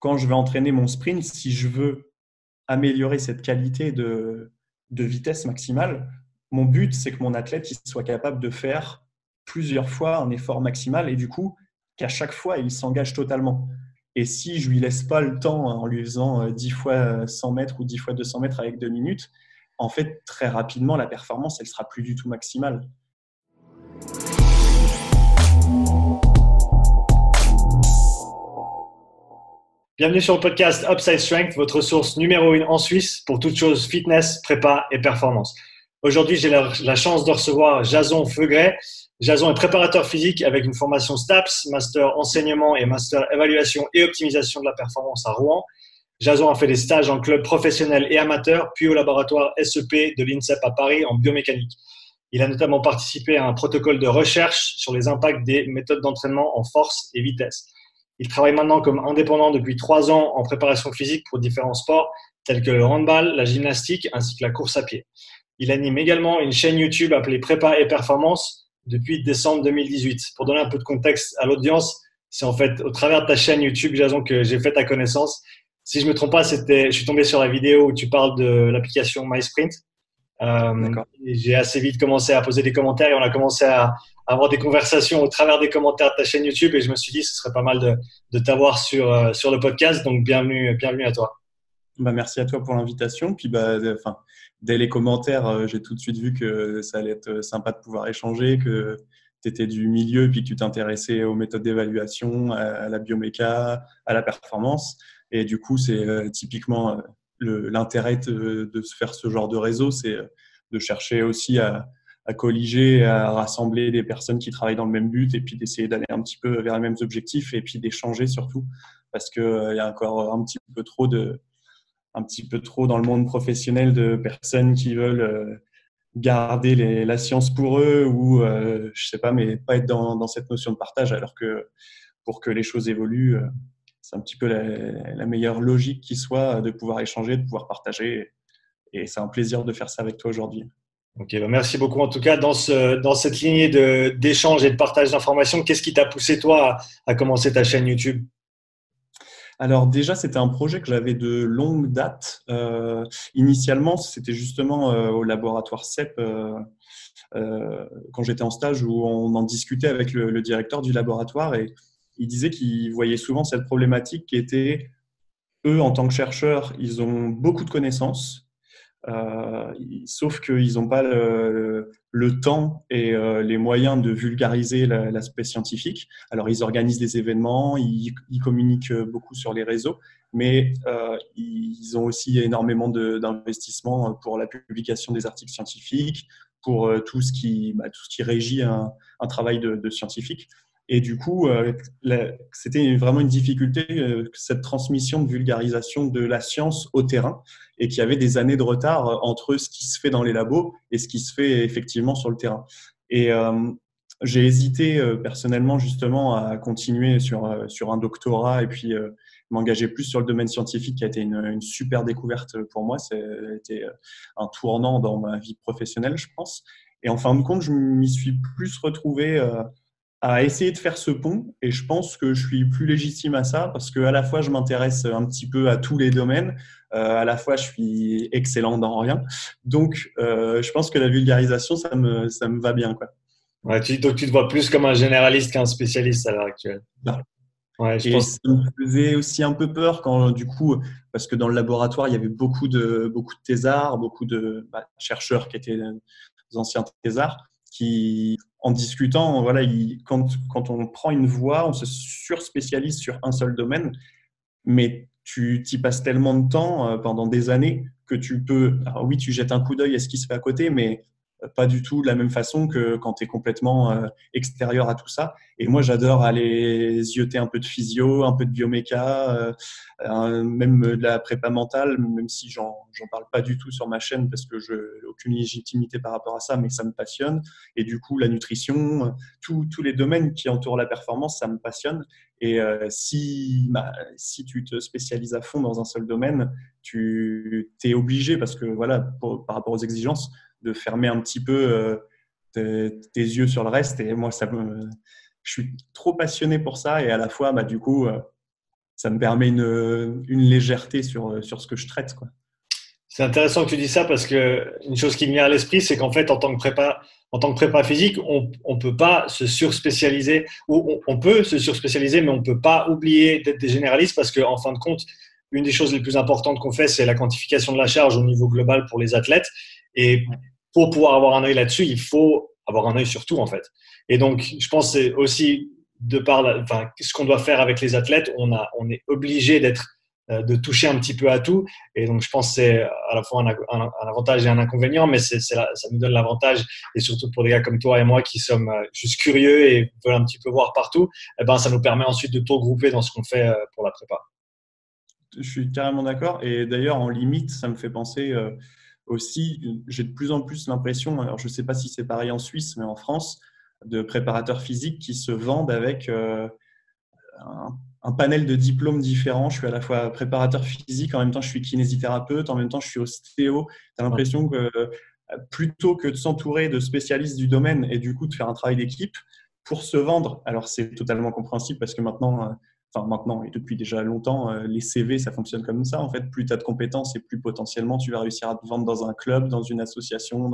quand je vais entraîner mon sprint, si je veux améliorer cette qualité de, vitesse maximale, mon but, c'est que mon athlète soit capable de faire plusieurs fois un effort maximal et du coup, qu'à chaque fois, il s'engage totalement. Et si je lui laisse pas le temps en lui faisant 10 fois 100 mètres ou 10 fois 200 mètres avec 2 minutes, en fait, très rapidement, la performance, elle sera plus du tout maximale. Bienvenue sur le podcast Upside Strength, votre source numéro une en Suisse pour toutes choses fitness, prépa et performance. Aujourd'hui, j'ai la, chance de recevoir Jason Feugret. Jason est préparateur physique avec une formation STAPS, master enseignement et master évaluation et optimisation de la performance à Rouen. Jason a fait des stages en club professionnel et amateur, puis au laboratoire SEP de l'INSEP à Paris en biomécanique. Il a notamment participé à un protocole de recherche sur les impacts des méthodes d'entraînement en force et vitesse. Il travaille maintenant comme indépendant depuis trois ans en préparation physique pour différents sports tels que le handball, la gymnastique ainsi que la course à pied. Il anime également une chaîne YouTube appelée Prépa et Performance depuis décembre 2018. Pour donner un peu de contexte à l'audience, c'est en fait au travers de ta chaîne YouTube, Jason, que j'ai fait ta connaissance. Si je me trompe pas, c'était, je suis tombé sur la vidéo où tu parles de l'application MySprint. Euh, j'ai assez vite commencé à poser des commentaires et on a commencé à, avoir des conversations au travers des commentaires de ta chaîne YouTube et je me suis dit ce serait pas mal de, de t'avoir sur, euh, sur le podcast. Donc bienvenue, bienvenue à toi. Bah, merci à toi pour l'invitation. Puis bah, enfin, dès les commentaires, euh, j'ai tout de suite vu que ça allait être sympa de pouvoir échanger, que tu étais du milieu puis que tu t'intéressais aux méthodes d'évaluation, à, la bioméca, à la performance. Et du coup, c'est euh, typiquement l'intérêt de, se faire ce genre de réseau, c'est de chercher aussi à, colliger, à rassembler des personnes qui travaillent dans le même but et puis d'essayer d'aller un petit peu vers les mêmes objectifs et puis d'échanger surtout parce qu'il euh, y a encore un petit peu trop de un petit peu trop dans le monde professionnel de personnes qui veulent euh, garder la science pour eux ou euh, je sais pas mais pas être dans, cette notion de partage alors que pour que les choses évoluent c'est un petit peu la, la, meilleure logique qui soit de pouvoir échanger de pouvoir partager et c'est un plaisir de faire ça avec toi aujourd'hui. Ok, bah, merci beaucoup. En tout cas, dans, ce, dans cette lignée d'échange et de partage d'informations, qu'est-ce qui t'a poussé, toi, à, commencer ta chaîne YouTube? Alors déjà, c'était un projet que j'avais de longue date. Euh, initialement, c'était justement euh, au laboratoire CEP, euh, quand j'étais en stage, où on en discutait avec le, le directeur du laboratoire et il disait qu'il voyait souvent cette problématique qui était, eux, en tant que chercheurs, ils ont beaucoup de connaissances, euh, sauf qu'ils n'ont pas le, temps et euh, les moyens de vulgariser l'aspect scientifique. Alors, ils organisent des événements, ils, communiquent beaucoup sur les réseaux, mais euh, ils ont aussi énormément d'investissements pour la publication des articles scientifiques, pour euh, tout, ce qui, bah, tout ce qui régit un, travail de scientifique. Et du coup, euh, c'était vraiment une difficulté, euh, cette transmission de vulgarisation de la science au terrain, et qu'il y avait des années de retard euh, entre ce qui se fait dans les labos et ce qui se fait effectivement sur le terrain. Et j'ai hésité personnellement justement à continuer sur, sur un doctorat et puis m'engager plus sur le domaine scientifique qui a été une, une super découverte pour moi. C'était un tournant dans ma vie professionnelle, je pense. Et en fin de compte, je m'y suis plus retrouvé à essayer de faire ce pont et je pense que je suis plus légitime à ça parce que à la fois je m'intéresse un petit peu à tous les domaines, euh, à la fois je suis excellent dans rien. Donc euh, je pense que la vulgarisation ça me ça me va bien quoi. Ouais, tu, donc tu te vois plus comme un généraliste qu'un spécialiste à l'heure actuelle. Ouais, je et pense... ça me faisait aussi un peu peur quand du coup parce que dans le laboratoire il y avait beaucoup de beaucoup de thésards, beaucoup de bah, chercheurs qui étaient des anciens thésards qui en discutant, voilà, quand, quand on prend une voie, on se surspécialise sur un seul domaine, mais tu y passes tellement de temps euh, pendant des années que tu peux, alors oui, tu jettes un coup d'œil à ce qui se fait à côté, mais pas du tout de la même façon que quand tu es complètement euh, extérieur à tout ça. Et moi, j'adore aller zioter un peu de physio, un peu de bioméca, euh, même de la prépa mentale, même si j'en parle pas du tout sur ma chaîne parce que je aucune légitimité par rapport à ça, mais ça me passionne. Et du coup, la nutrition, tous les domaines qui entourent la performance, ça me passionne. Et euh, si, bah, si tu te spécialises à fond dans un seul domaine, tu es obligé, parce que voilà, par rapport aux exigences, de fermer un petit peu euh, tes, yeux sur le reste. Et moi, ça je suis trop passionné pour ça. Et à la fois, bah, du coup, euh, ça me permet une, une légèreté sur, sur ce que je traite. Quoi. C'est intéressant que tu dis ça parce que une chose qui me vient à l'esprit, c'est qu'en fait, en tant que prépa, en tant que prépa physique, on ne peut pas se surspécialiser, ou on, peut se surspécialiser, mais on ne peut pas oublier d'être des généralistes parce qu'en en fin de compte, une des choses les plus importantes qu'on fait, c'est la quantification de la charge au niveau global pour les athlètes. Et pour pouvoir avoir un œil là-dessus, il faut avoir un œil sur tout, en fait. Et donc, je pense c'est aussi de par ce qu'on doit faire avec les athlètes, on, est obligé d'être euh, de toucher un petit peu à tout. Et donc, je pense que c'est à la fois un, avantage et un inconvénient, mais ça nous donne l'avantage. Et surtout pour des gars comme toi et moi qui sommes euh, juste curieux et veulent un petit peu voir partout, eh ben, ça nous permet ensuite de tout regrouper dans ce qu'on fait euh, pour la prépa. Je suis carrément d'accord. Et d'ailleurs, en limite, ça me fait penser aussi, j'ai de plus en plus l'impression, alors je ne sais pas si c'est pareil en Suisse, mais en France, de préparateurs physiques qui se vendent avec un un panel de diplômes différents. Je suis à la fois préparateur physique, en même temps je suis kinésithérapeute, en même temps je suis ostéo. Tu as l'impression que plutôt que de s'entourer de spécialistes du domaine et du coup de faire un travail d'équipe pour se vendre, alors c'est totalement compréhensible parce que maintenant, euh, enfin maintenant et depuis déjà longtemps, euh, les CV ça fonctionne comme ça. En fait, plus tu as de compétences et plus potentiellement tu vas réussir à te vendre dans un club, dans une association.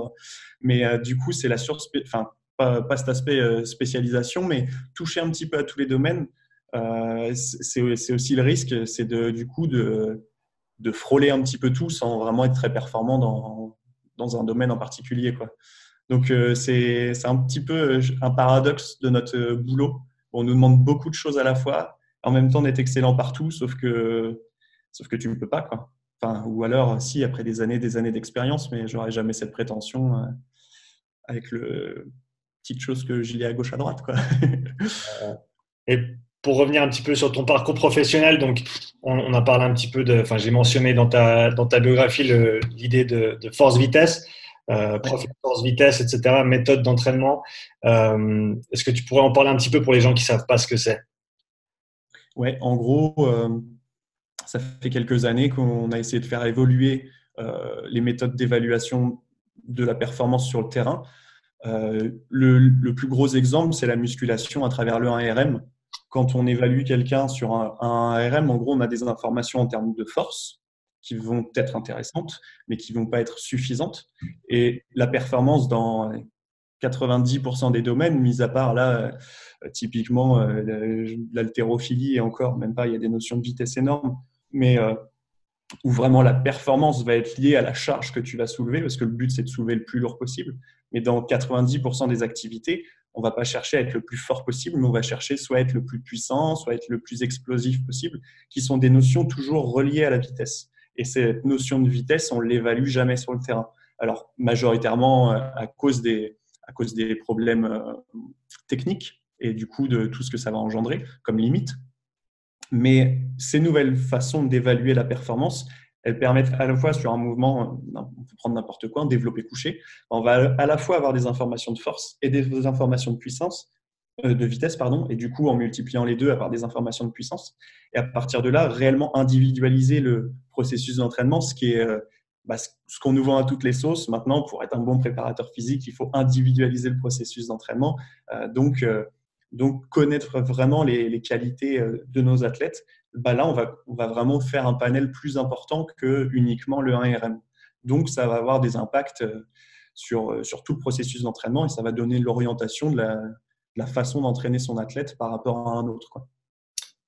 Mais euh, du coup, c'est la surspé... enfin pas, cet aspect spécialisation, mais toucher un petit peu à tous les domaines euh, c'est aussi le risque, c'est du coup de, de, frôler un petit peu tout sans vraiment être très performant dans, dans un domaine en particulier. Quoi. Donc euh, c'est un petit peu un paradoxe de notre boulot. On nous demande beaucoup de choses à la fois, en même temps d'être excellent partout, sauf que, sauf que tu ne peux pas. Quoi. Enfin, ou alors, si, après des années des années d'expérience, mais j'aurais jamais cette prétention euh, avec le petite chose que j'y ai à gauche à droite. Quoi. Et pour revenir un petit peu sur ton parcours professionnel, donc on, a parlé un petit peu de, enfin j'ai mentionné dans ta, dans ta biographie l'idée de, force-vitesse, euh, force-vitesse, etc., méthode d'entraînement. Euh, est-ce que tu pourrais en parler un petit peu pour les gens qui ne savent pas ce que c'est? Ouais, en gros, euh, ça fait quelques années qu'on a essayé de faire évoluer euh, les méthodes d'évaluation de la performance sur le terrain. Le, le, plus gros exemple, c'est la musculation à travers le 1RM quand on évalue quelqu'un sur un, RM, en gros, on a des informations en termes de force qui vont être intéressantes, mais qui ne vont pas être suffisantes. Et la performance dans 90% des domaines, mis à part là, euh, typiquement euh, l'haltérophilie et encore, même pas, il y a des notions de vitesse énormes, mais euh, où vraiment la performance va être liée à la charge que tu vas soulever, parce que le but c'est de soulever le plus lourd possible. Mais dans 90% des activités, on va pas chercher à être le plus fort possible, mais on va chercher soit à être le plus puissant, soit à être le plus explosif possible, qui sont des notions toujours reliées à la vitesse. Et cette notion de vitesse, on l'évalue jamais sur le terrain. Alors majoritairement à cause des à cause des problèmes euh, techniques et du coup de tout ce que ça va engendrer comme limite. Mais ces nouvelles façons d'évaluer la performance, elles permettent à la fois sur un mouvement, on peut prendre n'importe quoi, un développé couché, on va à la fois avoir des informations de force et des informations de puissance, euh, de vitesse, pardon, et du coup, en multipliant les deux, avoir des informations de puissance. Et à partir de là, réellement individualiser le processus d'entraînement, ce qui est euh, bah, ce qu'on nous vend à toutes les sauces. Maintenant, pour être un bon préparateur physique, il faut individualiser le processus d'entraînement. Euh, donc, donc, connaître vraiment les, qualités de nos athlètes bah là, on va, vraiment faire un panel plus important que uniquement le 1RM. Donc, ça va avoir des impacts euh, sur, euh, tout le processus d'entraînement et ça va donner l'orientation de la, façon d'entraîner son athlète par rapport à un autre.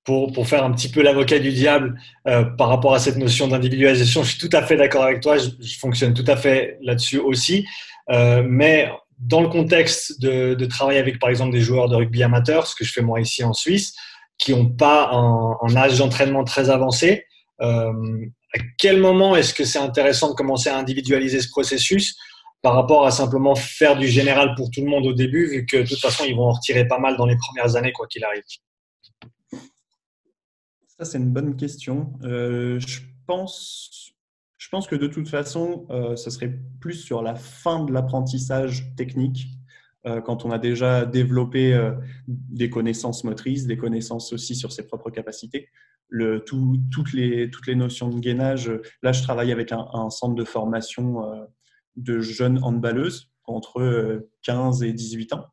Pour, faire un petit peu l'avocat du diable euh, par rapport à cette notion d'individualisation, je suis tout à fait d'accord avec toi, je, fonctionne tout à fait là-dessus aussi. mais dans le contexte de, de, travailler avec, par exemple, des joueurs de rugby amateurs, ce que je fais moi ici en Suisse, qui n'ont pas un, âge d'entraînement très avancé. Euh, à quel moment est-ce que c'est intéressant de commencer à individualiser ce processus par rapport à simplement faire du général pour tout le monde au début, vu que de toute façon, ils vont en retirer pas mal dans les premières années, quoi qu'il arrive? Ça, c'est une bonne question. Euh, je, pense, je pense que de toute façon, euh, ce serait plus sur la fin de l'apprentissage technique euh, quand on a déjà développé euh, des connaissances motrices, des connaissances aussi sur ses propres capacités. Le, toutes, les, toutes les notions de gainage, là je travaille avec un, centre de formation euh, de jeunes handballeuses entre 15 et 18 ans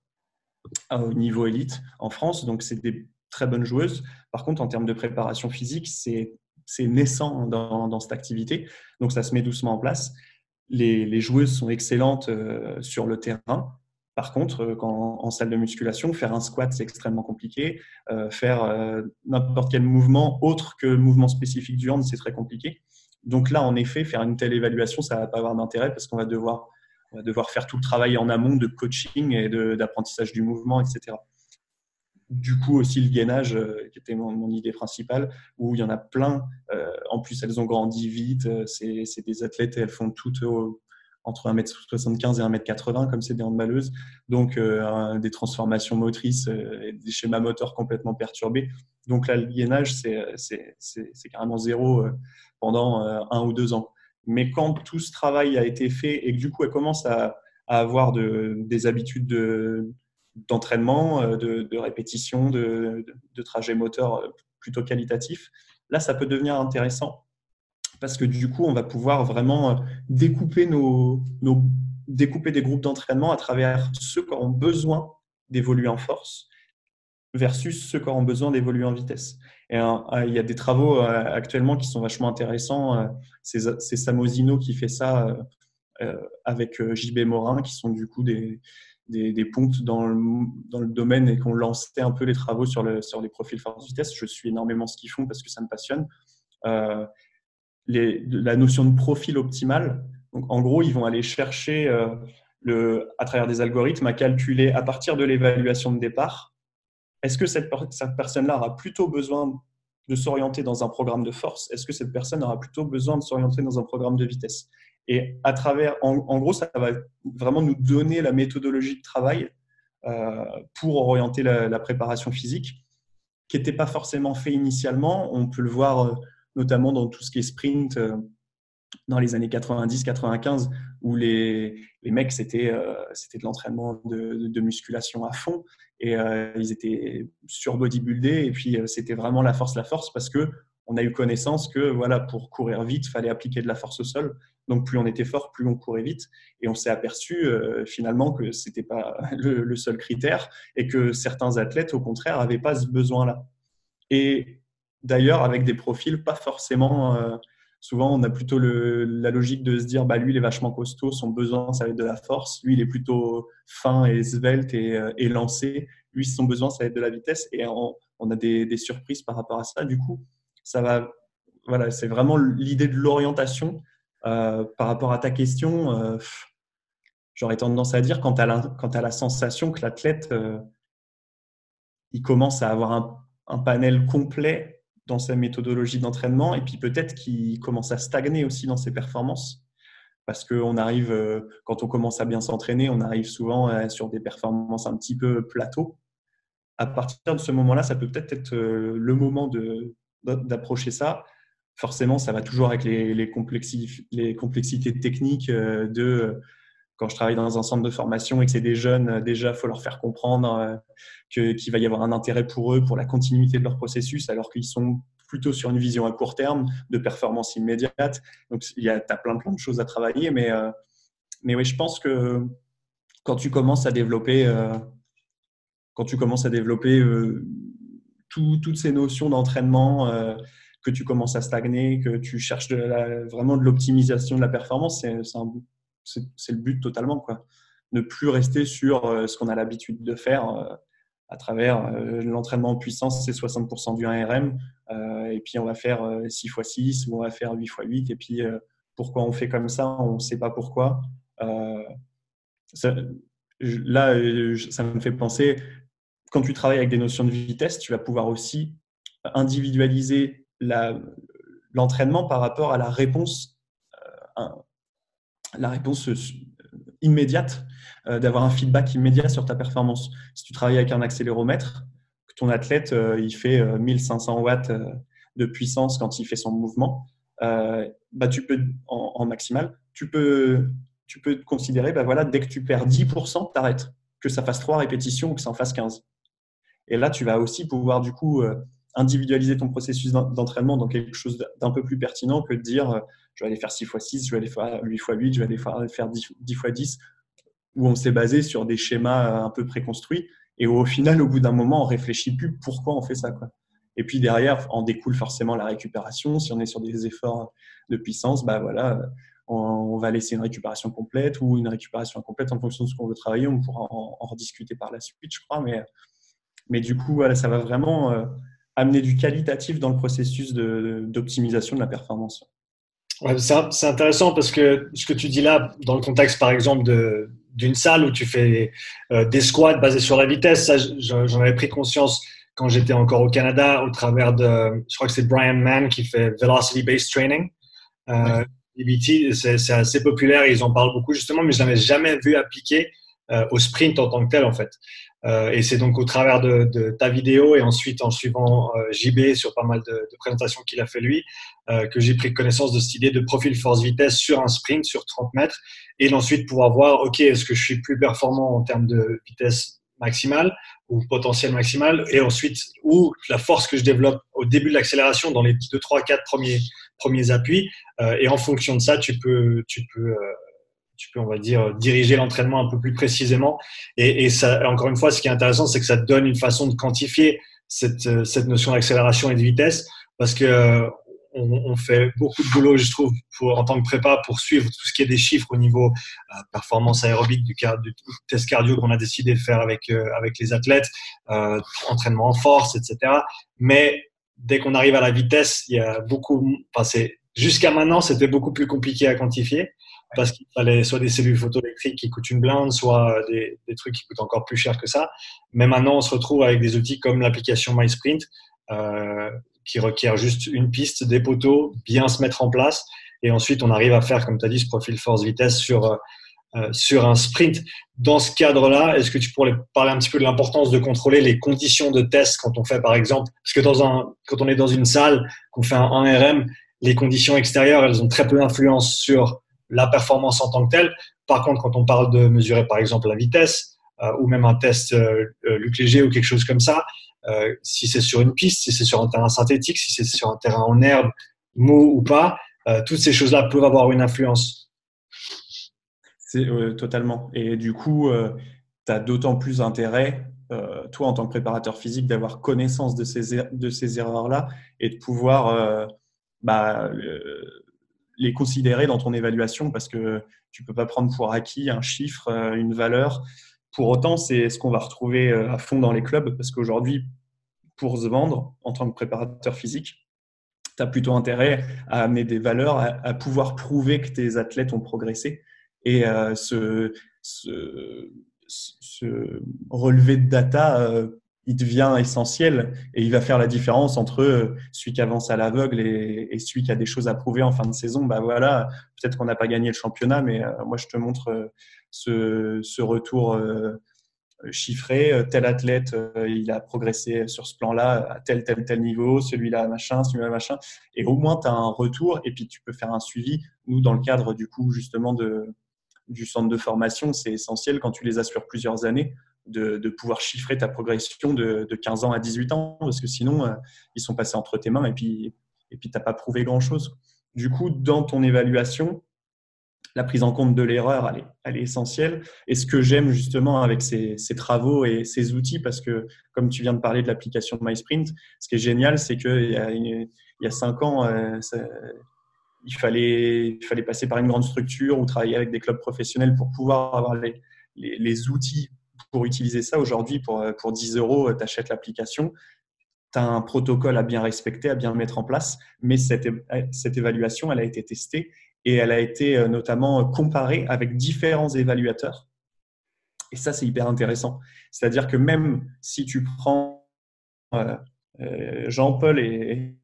au niveau élite en France. Donc c'est des très bonne joueuse. Par contre, en termes de préparation physique, c'est naissant dans, cette activité. Donc, ça se met doucement en place. Les, joueuses sont excellentes euh, sur le terrain. Par contre, euh, quand, en salle de musculation, faire un squat, c'est extrêmement compliqué. Euh, faire n'importe quel mouvement autre que le mouvement spécifique du hand, c'est très compliqué. Donc là, en effet, faire une telle évaluation, ça ne va pas avoir d'intérêt parce qu'on va va devoir faire tout le travail en amont de coaching et d'apprentissage du mouvement, etc du coup aussi le gainage, euh, qui était mon, idée principale, où il y en a plein. Euh, en plus, elles ont grandi vite. Euh, c'est des athlètes et elles font toutes entre 1m75 et 1m80, comme c'est des handballeuses. Donc, des transformations motrices et des schémas moteurs complètement perturbés. Donc là, le gainage, c'est carrément zéro pendant un ou deux ans. Mais quand tout ce travail a été fait et que du coup, elles commencent à, avoir des habitudes de d'entraînement, euh, de, répétition, de, de, trajet moteur euh, plutôt qualitatif. Là, ça peut devenir intéressant parce que du coup, on va pouvoir vraiment euh, découper, nos découper des groupes d'entraînement à travers ceux qui ont besoin d'évoluer en force versus ceux qui auront besoin d'évoluer en vitesse. Et il y a des travaux actuellement qui sont vachement intéressants. C'est Samosino qui fait ça avec JB Morin, qui sont du coup des, des, pontes dans le, dans le, domaine et qu'on lançait un peu les travaux sur, le, sur les profils force-vitesse. Je suis énormément ce qu'ils font parce que ça me passionne. Euh, la notion de profil optimal, donc en gros, ils vont aller chercher euh, le, à travers des algorithmes à calculer à partir de l'évaluation de départ, est-ce que cette, cette personne-là aura plutôt besoin de s'orienter dans un programme de force? Est-ce que cette personne aura plutôt besoin de s'orienter dans un programme de vitesse? Et à travers, en, gros, ça va vraiment nous donner la méthodologie de travail euh, pour orienter la, préparation physique, qui n'était pas forcément fait initialement. On peut le voir euh, notamment dans tout ce qui est sprint euh, dans les années 90-95, où les, les mecs, c'était de l'entraînement de, musculation à fond, et ils étaient sur bodybuildés, et puis c'était vraiment la force, la force, parce que on a eu connaissance que voilà, pour courir vite, fallait appliquer de la force au sol. Donc plus on était fort, plus on courait vite. Et on s'est aperçu euh, finalement que ce n'était pas le, seul critère et que certains athlètes, au contraire, n'avaient pas ce besoin-là. Et d'ailleurs, avec des profils pas forcément... Euh, souvent, on a plutôt la logique de se dire, bah, lui, il est vachement costaud, son besoin, ça va être de la force. Lui, il est plutôt fin et svelte et, euh, lancé. Lui, son besoin, ça va être de la vitesse. Et on, a des, des surprises par rapport à ça. Du coup, ça va, voilà, c'est vraiment l'idée de l'orientation. Euh, par rapport à ta question, euh, j'aurais tendance à dire quand tu as, la sensation que l'athlète euh, il commence à avoir un, un, panel complet dans sa méthodologie d'entraînement et puis peut-être qu'il commence à stagner aussi dans ses performances. Parce qu'on arrive, quand on commence à bien s'entraîner, on arrive souvent sur des performances un petit peu plateau. À partir de ce moment-là, ça peut peut-être être le moment de, d'approcher ça. Forcément, ça va toujours avec les, complexités techniques euh, de quand je travaille dans un centre de formation et que c'est des jeunes, euh, déjà, faut leur faire comprendre euh, qu'il va y avoir un intérêt pour eux, pour la continuité de leur processus, alors qu'ils sont plutôt sur une vision à court terme, de performance immédiate. Donc, il y a as plein, plein de choses à travailler, mais, mais oui, je pense que quand tu commences à développer, quand tu commences à développer toutes ces notions d'entraînement, euh, que tu commences à stagner, que tu cherches vraiment de l'optimisation de la performance, c'est le but totalement. Quoi. Ne plus rester sur euh, ce qu'on a l'habitude de faire euh, à travers l'entraînement en puissance, c'est 60% du 1RM, et puis on va faire 6 x 6 ou on va faire 8 x 8, et puis pourquoi on fait comme ça, on ne sait pas pourquoi. là, ça me fait penser, quand tu travailles avec des notions de vitesse, tu vas pouvoir aussi individualiser l'entraînement par rapport à la réponse, euh, la réponse euh, immédiate, euh, d'avoir un feedback immédiat sur ta performance. Si tu travailles avec un accéléromètre, que ton athlète il fait 1500 watts de puissance quand il fait son mouvement, bah, tu peux en, maximal, tu peux, tu peux considérer, bah, voilà, dès que tu perds 10%, tu arrêtes. Que ça fasse 3 répétitions ou que ça en fasse 15. Et là, tu vas aussi pouvoir du coup euh, individualiser ton processus d'entraînement dans quelque chose d'un peu plus pertinent que de dire euh, je vais aller faire 6 x 6, je vais aller faire 8 x 8, je vais aller faire 10 x 10, où on s'est basé sur des schémas euh, un peu préconstruits. Et au final, au bout d'un moment, on réfléchit plus pourquoi on fait ça. Et puis derrière, en découle forcément la récupération. Si on est sur des efforts de puissance, bah voilà, on, va laisser une récupération complète ou une récupération incomplète en fonction de ce qu'on veut travailler. On pourra en, rediscuter par la suite, je crois. Mais, mais du coup, voilà, ça va vraiment euh, amener du qualitatif dans le processus d'optimisation de, la performance. Ouais, c'est intéressant parce que ce que tu dis là, dans le contexte par exemple d'une salle où tu fais euh, des squats basés sur la vitesse, j'en avais pris conscience quand j'étais encore au Canada au travers de, je crois que c'est Brian Mann qui fait Velocity Based Training. Euh, c'est assez populaire, ils en parlent beaucoup justement, mais je l'avais jamais vu appliquer euh, au sprint en tant que tel en fait. Euh, et c'est donc au travers de, ta vidéo et ensuite en suivant euh, JB sur pas mal de, présentations qu'il a fait lui, euh, que j'ai pris connaissance de cette idée de profil force-vitesse sur un sprint sur 30 mètres et ensuite pouvoir voir, OK, est-ce que je suis plus performant en termes de vitesse maximale ou potentiel maximal et ensuite ou la force que je développe au début de l'accélération dans les 2, 3, 4 premiers, premiers appuis et en fonction de ça, tu peux, tu peux tu peux, on va dire, diriger l'entraînement un peu plus précisément. Et, ça, encore une fois, ce qui est intéressant, c'est que ça te donne une façon de quantifier cette, cette notion d'accélération et de vitesse, parce que on, on, fait beaucoup de boulot, je trouve, pour, en tant que prépa, pour suivre tout ce qui est des chiffres au niveau euh, performance aérobique du, du, test cardio qu'on a décidé de faire avec, euh, avec les athlètes, euh, entraînement en force, etc. Mais dès qu'on arrive à la vitesse, il y a beaucoup, enfin, jusqu'à maintenant, c'était beaucoup plus compliqué à quantifier parce qu'il fallait soit des cellules photoélectriques qui coûtent une blinde, soit des, des, trucs qui coûtent encore plus cher que ça. Mais maintenant, on se retrouve avec des outils comme l'application MySprint, euh, qui requiert juste une piste, des poteaux, bien se mettre en place. Et ensuite, on arrive à faire, comme tu as dit, ce profil force-vitesse sur, euh, euh, sur un sprint. Dans ce cadre-là, est-ce que tu pourrais parler un petit peu de l'importance de contrôler les conditions de test quand on fait, par exemple, parce que dans un, quand on est dans une salle, qu'on fait un 1RM, les conditions extérieures, elles ont très peu d'influence sur la performance en tant que telle. Par contre, quand on parle de mesurer par exemple la vitesse euh, ou même un test euh, euh Luc Léger ou quelque chose comme ça, euh, si c'est sur une piste, si c'est sur un terrain synthétique, si c'est sur un terrain en herbe, mou ou pas, toutes ces choses-là peuvent avoir une influence. C'est totalement. Et du coup, tu as d'autant plus intérêt, toi en tant que préparateur physique, d'avoir connaissance de ces, er-, ces erreurs-là et de pouvoir bah, les considérer dans ton évaluation parce que tu peux pas prendre pour acquis un chiffre, euh, une valeur. Pour autant, c'est ce qu'on va retrouver euh, à fond dans les clubs parce qu'aujourd'hui, pour se vendre en tant que préparateur physique, tu as plutôt intérêt à amener des valeurs, à, pouvoir prouver que tes athlètes ont progressé et euh, ce, relevé de data euh, il devient essentiel et il va faire la différence entre euh, celui qui avance à l'aveugle et, celui qui a des choses à prouver en fin de saison. Bah voilà, peut-être qu'on n'a pas gagné le championnat, mais euh, moi je te montre euh, ce, ce, retour chiffré. Tel athlète, il a progressé sur ce plan-là à tel, tel, tel niveau, celui-là, machin, celui-là, machin. Et au moins, tu as un retour et puis tu peux faire un suivi. Nous, dans le cadre du coup, justement, de, du centre de formation, c'est essentiel quand tu les as sur plusieurs années de, pouvoir chiffrer ta progression de, 15 ans à 18 ans, parce que sinon, euh, ils sont passés entre tes mains et puis et puis tu n'as pas prouvé grand-chose. Du coup, dans ton évaluation, la prise en compte de l'erreur, elle elle est, essentielle. Et ce que j'aime justement avec ces, travaux et ces outils, parce que comme tu viens de parler de l'application MySprint, ce qui est génial, c'est qu'il y, a, il y a cinq ans, euh, il, fallait, il fallait passer par une grande structure ou travailler avec des clubs professionnels pour pouvoir avoir les, les outils pour utiliser ça aujourd'hui, pour, euh, pour 10 euros, euh, tu achètes l'application. Tu as un protocole à bien respecter, à bien mettre en place, mais cette, cette évaluation, elle a été testée et elle a été euh, notamment comparée avec différents évaluateurs. Et ça, c'est hyper intéressant. C'est-à-dire que même si tu prends Jean-Paul et,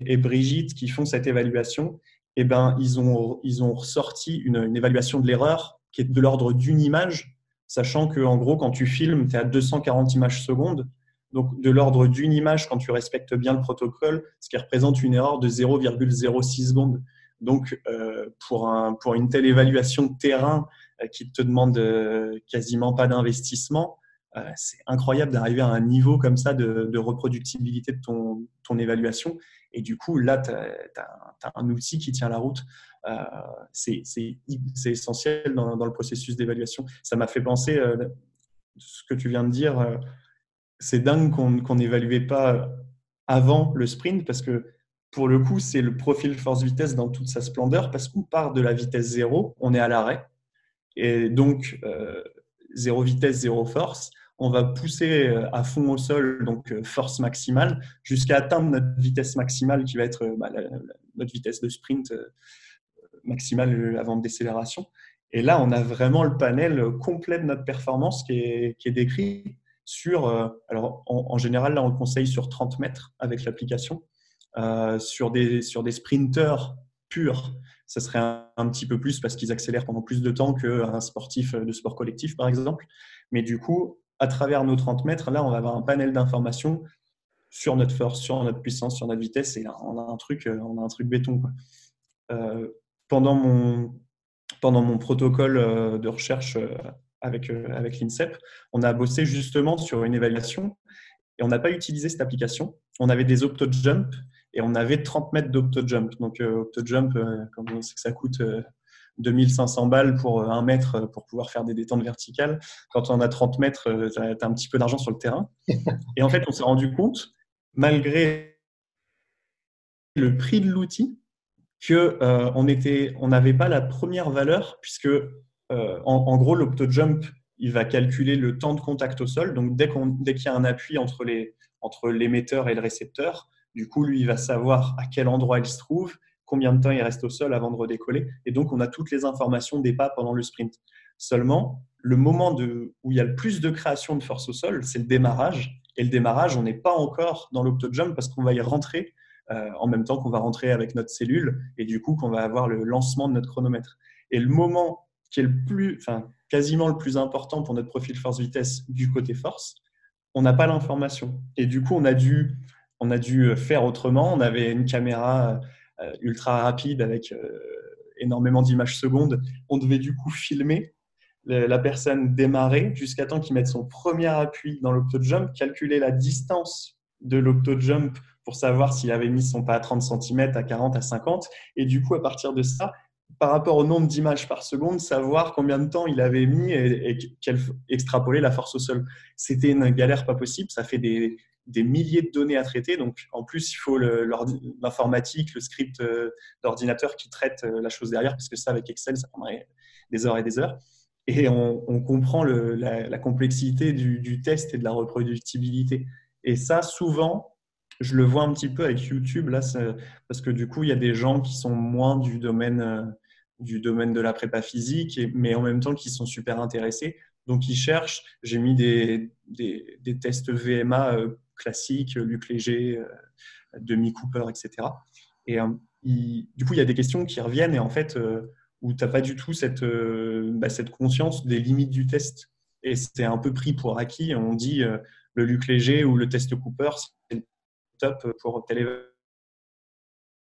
et, Brigitte qui font cette évaluation, eh ben, ils, ont, ils ont ressorti une, une évaluation de l'erreur qui est de l'ordre d'une image sachant que en gros, quand tu filmes, tu es à 240 images secondes. Donc, de l'ordre d'une image, quand tu respectes bien le protocole, ce qui représente une erreur de 0,06 secondes. Donc, euh, pour, pour une telle évaluation de terrain euh, qui te demande euh, quasiment pas d'investissement, c'est incroyable d'arriver à un niveau comme ça de, reproductibilité de ton, évaluation. Et du coup, là, tu as, un outil qui tient la route. Euh, c'est essentiel dans, le processus d'évaluation. Ça m'a fait penser, euh, ce que tu viens de dire, euh, c'est dingue qu'on n'évaluait pas avant le sprint parce que pour le coup, c'est le profil force-vitesse dans toute sa splendeur parce qu'on part de la vitesse zéro, on est à l'arrêt. Et donc, euh, zéro vitesse, zéro force. On va pousser euh, à fond au sol, donc euh, force maximale, jusqu'à atteindre notre vitesse maximale qui va être bah, notre vitesse de sprint maximale avant de décélération. Et là, on a vraiment le panel complet de notre performance qui est, décrit sur, alors en, général, là, on le conseille sur 30 mètres avec l'application. Euh, sur, des, sur des sprinteurs purs, ça serait un, petit peu plus parce qu'ils accélèrent pendant plus de temps qu'un sportif de sport collectif, par exemple. Mais du coup, à travers nos 30 mètres, là, on va avoir un panel d'informations sur notre force, sur notre puissance, sur notre vitesse. Et là, on a un truc, euh, on a un truc béton. Euh, pendant, mon, pendant mon protocole de recherche avec, avec l'INSEP, on a bossé justement sur une évaluation et on n'a pas utilisé cette application. On avait des opto-jump et on avait 30 mètres d'opto-jump. Donc, euh, opto-jump, euh, on sait que ça coûte 2500 euh, balles pour un mètre pour pouvoir faire des détentes verticales. Quand on a 30 mètres, tu as un petit peu d'argent sur le terrain. Et en fait, on s'est rendu compte, malgré le prix de l'outil, qu'on n'avait on pas la première valeur, puisque en, gros, l'opto-jump, il va calculer le temps de contact au sol. Donc, dès qu'il y a un appui entre l'émetteur entre et le récepteur, du coup, lui, il va savoir à quel endroit il se trouve, combien de temps il reste au sol avant de redécoller. Et donc, on a toutes les informations des pas pendant le sprint. Seulement, le moment où il y a le plus de création de force au sol, c'est le démarrage. Et le démarrage, on n'est pas encore dans l'opto-jump parce qu'on va y rentrer euh, en même temps qu'on va rentrer avec notre cellule et du coup qu'on va avoir le lancement de notre chronomètre. Et le moment qui est le plus, enfin, quasiment le plus important pour notre profil force-vitesse du côté force, on n'a pas l'information. Et du coup, on a dû on a dû faire autrement. On avait une caméra ultra rapide avec euh, énormément d'images secondes. On devait du coup filmer la personne démarrer jusqu'à temps qu'il mette son premier appui dans l'opto-jump, calculer la distance de l'opto-jump pour savoir s'il avait mis son pas à 30 cm, à 40, à 50. Et du coup, à partir de ça, par rapport au nombre d'images par seconde, savoir combien de temps il avait mis et, et extrapoler la force au sol. C'était une galère pas possible. Ça fait des, des milliers de données à traiter. Donc, en plus, il faut l'informatique, le, script euh, d'ordinateur qui traite euh, la chose derrière, parce que ça, avec Excel, ça prendrait des heures et des heures. Et on, comprend la, complexité du, test et de la reproductibilité. Et ça, souvent, je le vois un petit peu avec YouTube, là, parce que du coup, il y a des gens qui sont moins du domaine, euh, du domaine de la prépa physique, mais en même temps qui sont super intéressés. Donc, ils cherchent. J'ai mis des, des, des, tests VMA classiques, Luc Léger, euh, Demi Cooper, etc. Et euh, du coup, il y a des questions qui reviennent et en fait, euh, où tu n'as pas du tout cette, bah, cette conscience des limites du test. Et c'est un peu pris pour acquis. On dit le Luc Léger ou le test Cooper, c'est top pour telle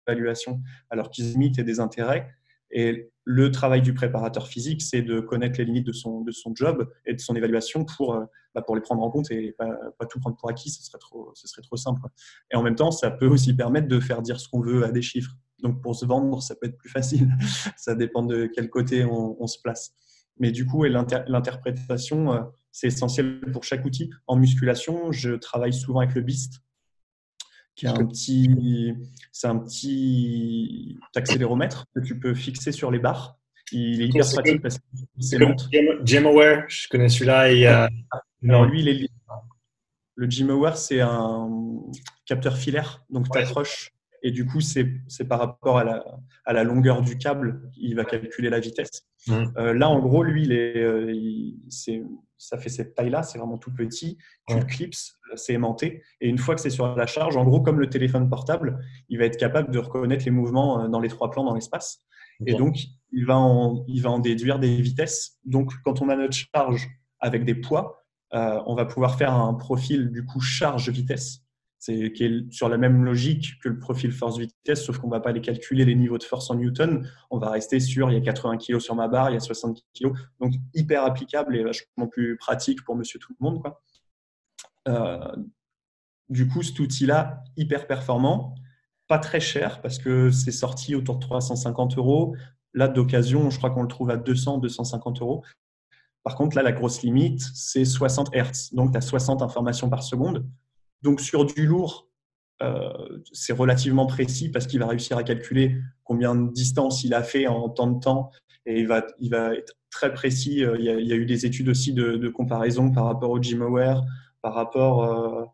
évaluation, alors qu'ils limitent des intérêts. Et le travail du préparateur physique, c'est de connaître les limites de son, de son job et de son évaluation pour, euh, bah, pour les prendre en compte et pas, tout prendre pour acquis, ce serait, trop, ce serait trop simple. Et en même temps, ça peut aussi permettre de faire dire ce qu'on veut à des chiffres. Donc pour se vendre, ça peut être plus facile. ça dépend de quel côté on, se place. Mais du coup, l'interprétation, euh, c'est essentiel pour chaque outil. En musculation, je travaille souvent avec le BIST, qui est un petit, c'est un petit accéléromètre que tu peux fixer sur les barres. Il est hyper pratique parce que c'est long. GymAware, je connais celui-là. Et, euh, Non, lui, il est... le GymAware, c'est un capteur filaire. Donc, tu accroches et du coup, c'est par rapport à la, à la, longueur du câble, il va calculer la vitesse. Mmh. Euh, là, en gros, lui, il est, euh, ça fait cette taille-là, c'est vraiment tout petit. Tu le clips, c'est aimanté. Et une fois que c'est sur la charge, en gros, comme le téléphone portable, il va être capable de reconnaître les mouvements euh, dans les trois plans dans l'espace. Et donc, il va, en, il va en déduire des vitesses. Donc, quand on a notre charge avec des poids, euh, on va pouvoir faire un profil du coup charge-vitesse. Qui est sur la même logique que le profil force-vitesse, sauf qu'on ne va pas les calculer les niveaux de force en newton. On va rester sur il y a 80 kg sur ma barre, il y a 60 kg. Donc hyper applicable et vachement plus pratique pour monsieur tout le monde. Euh, du coup, cet outil-là, hyper performant, pas très cher parce que c'est sorti autour de 350 euros. Là, d'occasion, je crois qu'on le trouve à 200, 250 euros. Par contre, là, la grosse limite, c'est 60 Hz. Donc, tu as 60 informations par seconde. Donc, sur du lourd, euh, c'est relativement précis parce qu'il va réussir à calculer combien de distance il a fait en temps de temps et il va, il va être très précis. Euh, il y, a, il y a eu des études aussi de, de, comparaison par rapport au GymAware, par rapport, euh,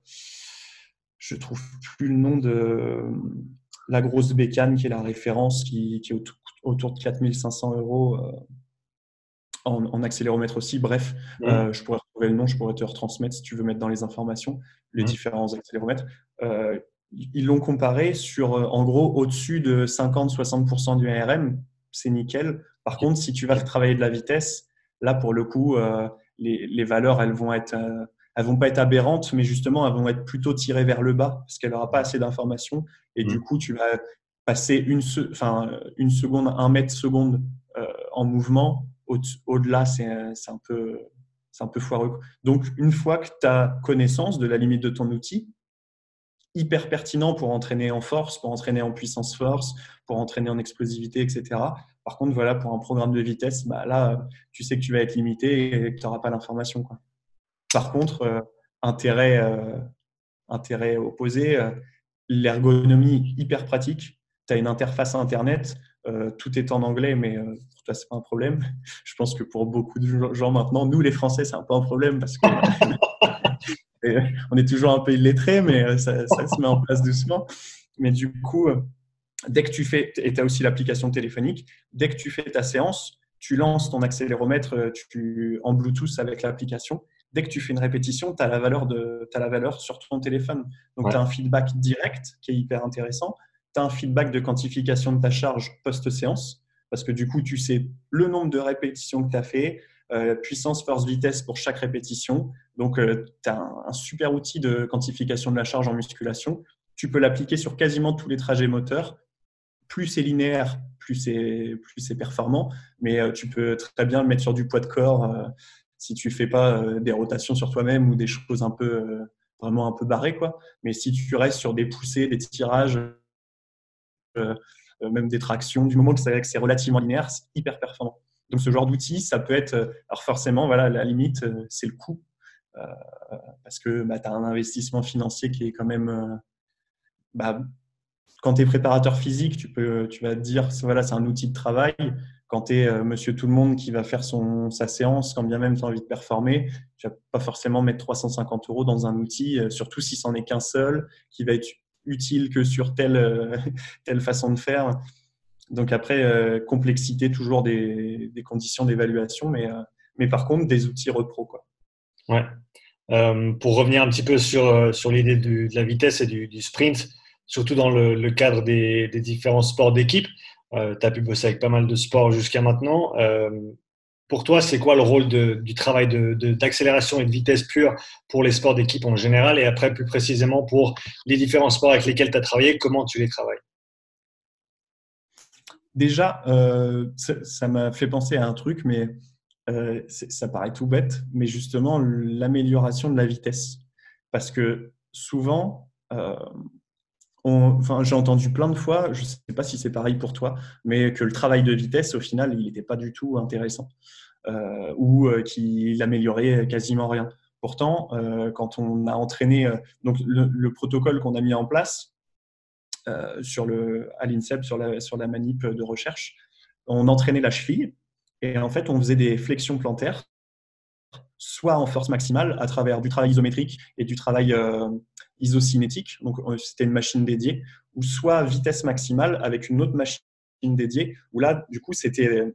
je trouve plus le nom de la grosse bécane qui est la référence qui, qui est autour, autour de 4500 euros. Euh, en, accéléromètre aussi. Bref, euh, je pourrais retrouver le nom, je pourrais te retransmettre si tu veux mettre dans les informations les différents accéléromètres. Euh, ils l'ont comparé sur, euh, en gros, au-dessus de 50-60% du ARM, c'est nickel. Par contre, si tu vas travailler de la vitesse, là, pour le coup, les, les, valeurs, elles vont être, elles vont pas être aberrantes, mais justement, elles vont être plutôt tirées vers le bas parce qu'elle n'aura pas assez d'informations. Et du mmh. coup, tu vas passer une, enfin, une seconde, un mètre seconde en mouvement au-delà, c'est un, peu, un peu foireux. Donc, une fois que tu as connaissance de la limite de ton outil, hyper pertinent pour entraîner en force, pour entraîner en puissance force, pour entraîner en explosivité, etc. Par contre, voilà, pour un programme de vitesse, bah là, tu sais que tu vas être limité et que tu n'auras pas l'information. Par contre, euh, intérêt, euh, intérêt opposé, euh, l'ergonomie hyper pratique. Tu as une interface Internet, tout est en anglais, mais toi, c'est pas un problème. Je pense que pour beaucoup de gens maintenant, nous les Français, c'est un peu un problème parce qu'on est toujours un peu illettrés, mais euh, ça, se met en place doucement. Mais du coup, euh, dès que tu fais, et tu as aussi l'application téléphonique, dès que tu fais ta séance, tu lances ton accéléromètre euh, tu, en Bluetooth avec l'application. Dès que tu fais une répétition, tu as, la valeur de, as la valeur sur ton téléphone. Donc, tu as un feedback direct qui est hyper intéressant. Tu as un feedback de quantification de ta charge post-séance parce que du coup, tu sais le nombre de répétitions que tu as fait, euh, puissance, force, vitesse pour chaque répétition. Donc, euh, tu as un, super outil de quantification de la charge en musculation. Tu peux l'appliquer sur quasiment tous les trajets moteurs. Plus c'est linéaire, plus c'est plus c'est performant. Mais euh, tu peux très bien le mettre sur du poids de corps si tu fais pas des rotations sur toi-même ou des choses un peu vraiment un peu barrées quoi. Mais si tu restes sur des poussées, des tirages même des tractions. Du moment que c'est relativement linéaire, c'est hyper performant. Donc ce genre d'outil, ça peut être, euh, alors forcément, voilà, la limite, euh, c'est le coût. parce que bah, tu as un investissement financier qui est quand même. Bah, quand tu es préparateur physique, tu, peux, tu vas te dire, voilà, c'est un outil de travail. Quand tu es monsieur tout le monde qui va faire son, sa séance, quand bien même tu as envie de performer, tu vas pas forcément mettre 350 euros dans un outil, surtout si c'en est qu'un seul, qui va être utile que sur telle, euh, telle façon de faire. Donc après, euh, complexité toujours des, des conditions d'évaluation, mais, euh, mais par contre, des outils repro. Quoi. Ouais. pour revenir un petit peu sur, sur l'idée de la vitesse et du, sprint, surtout dans le, cadre des, des, différents sports d'équipe, tu as pu bosser avec pas mal de sports jusqu'à maintenant. Pour toi, c'est quoi le rôle du travail d'accélération et de vitesse pure pour les sports d'équipe en général et après plus précisément pour les différents sports avec lesquels tu as travaillé, comment tu les travailles? Déjà, euh, ça m'a fait penser à un truc, mais euh, ça paraît tout bête, mais justement l'amélioration de la vitesse. Parce que souvent, euh, enfin, j'ai entendu plein de fois, je ne sais pas si c'est pareil pour toi, mais que le travail de vitesse, au final, il n'était pas du tout intéressant euh, ou euh, qu'il améliorait quasiment rien. Pourtant, euh, quand on a entraîné donc le, protocole qu'on a mis en place sur le, à l'INSEP, sur la, sur la manip de recherche, on entraînait la cheville et en fait, on faisait des flexions plantaires soit en force maximale à travers du travail isométrique et du travail isocinétique, donc euh, c'était une machine dédiée, ou soit vitesse maximale avec une autre machine dédiée, où là, du coup, c'était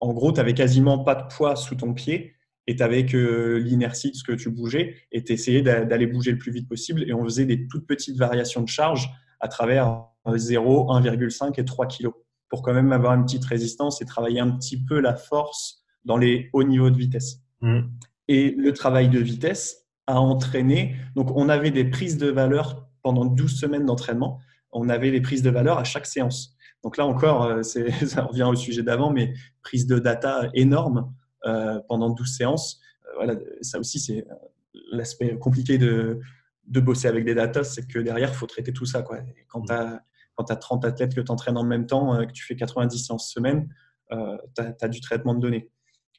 en gros, tu n'avais quasiment pas de poids sous ton pied et tu avais que l'inertie de ce que tu bougeais et tu essayais d'aller bouger le plus vite possible et on faisait des toutes petites variations de charge à travers 0, 1,5 et 3 kg pour quand même avoir une petite résistance et travailler un petit peu la force dans les hauts niveaux de vitesse. Mmh. Et le travail de vitesse, à entraîner. Donc, on avait des prises de valeur pendant 12 semaines d'entraînement. On avait les prises de valeur à chaque séance. Donc là encore, euh, ça revient au sujet d'avant, mais prise de data énorme euh, pendant 12 séances. Euh, voilà, ça aussi, c'est l'aspect compliqué de, de bosser avec des data, c'est que derrière, il faut traiter tout ça. Quoi. quand tu as, as, 30 athlètes que tu entraînes en même temps, que tu fais 90 séances semaine, tu as, as, du traitement de données.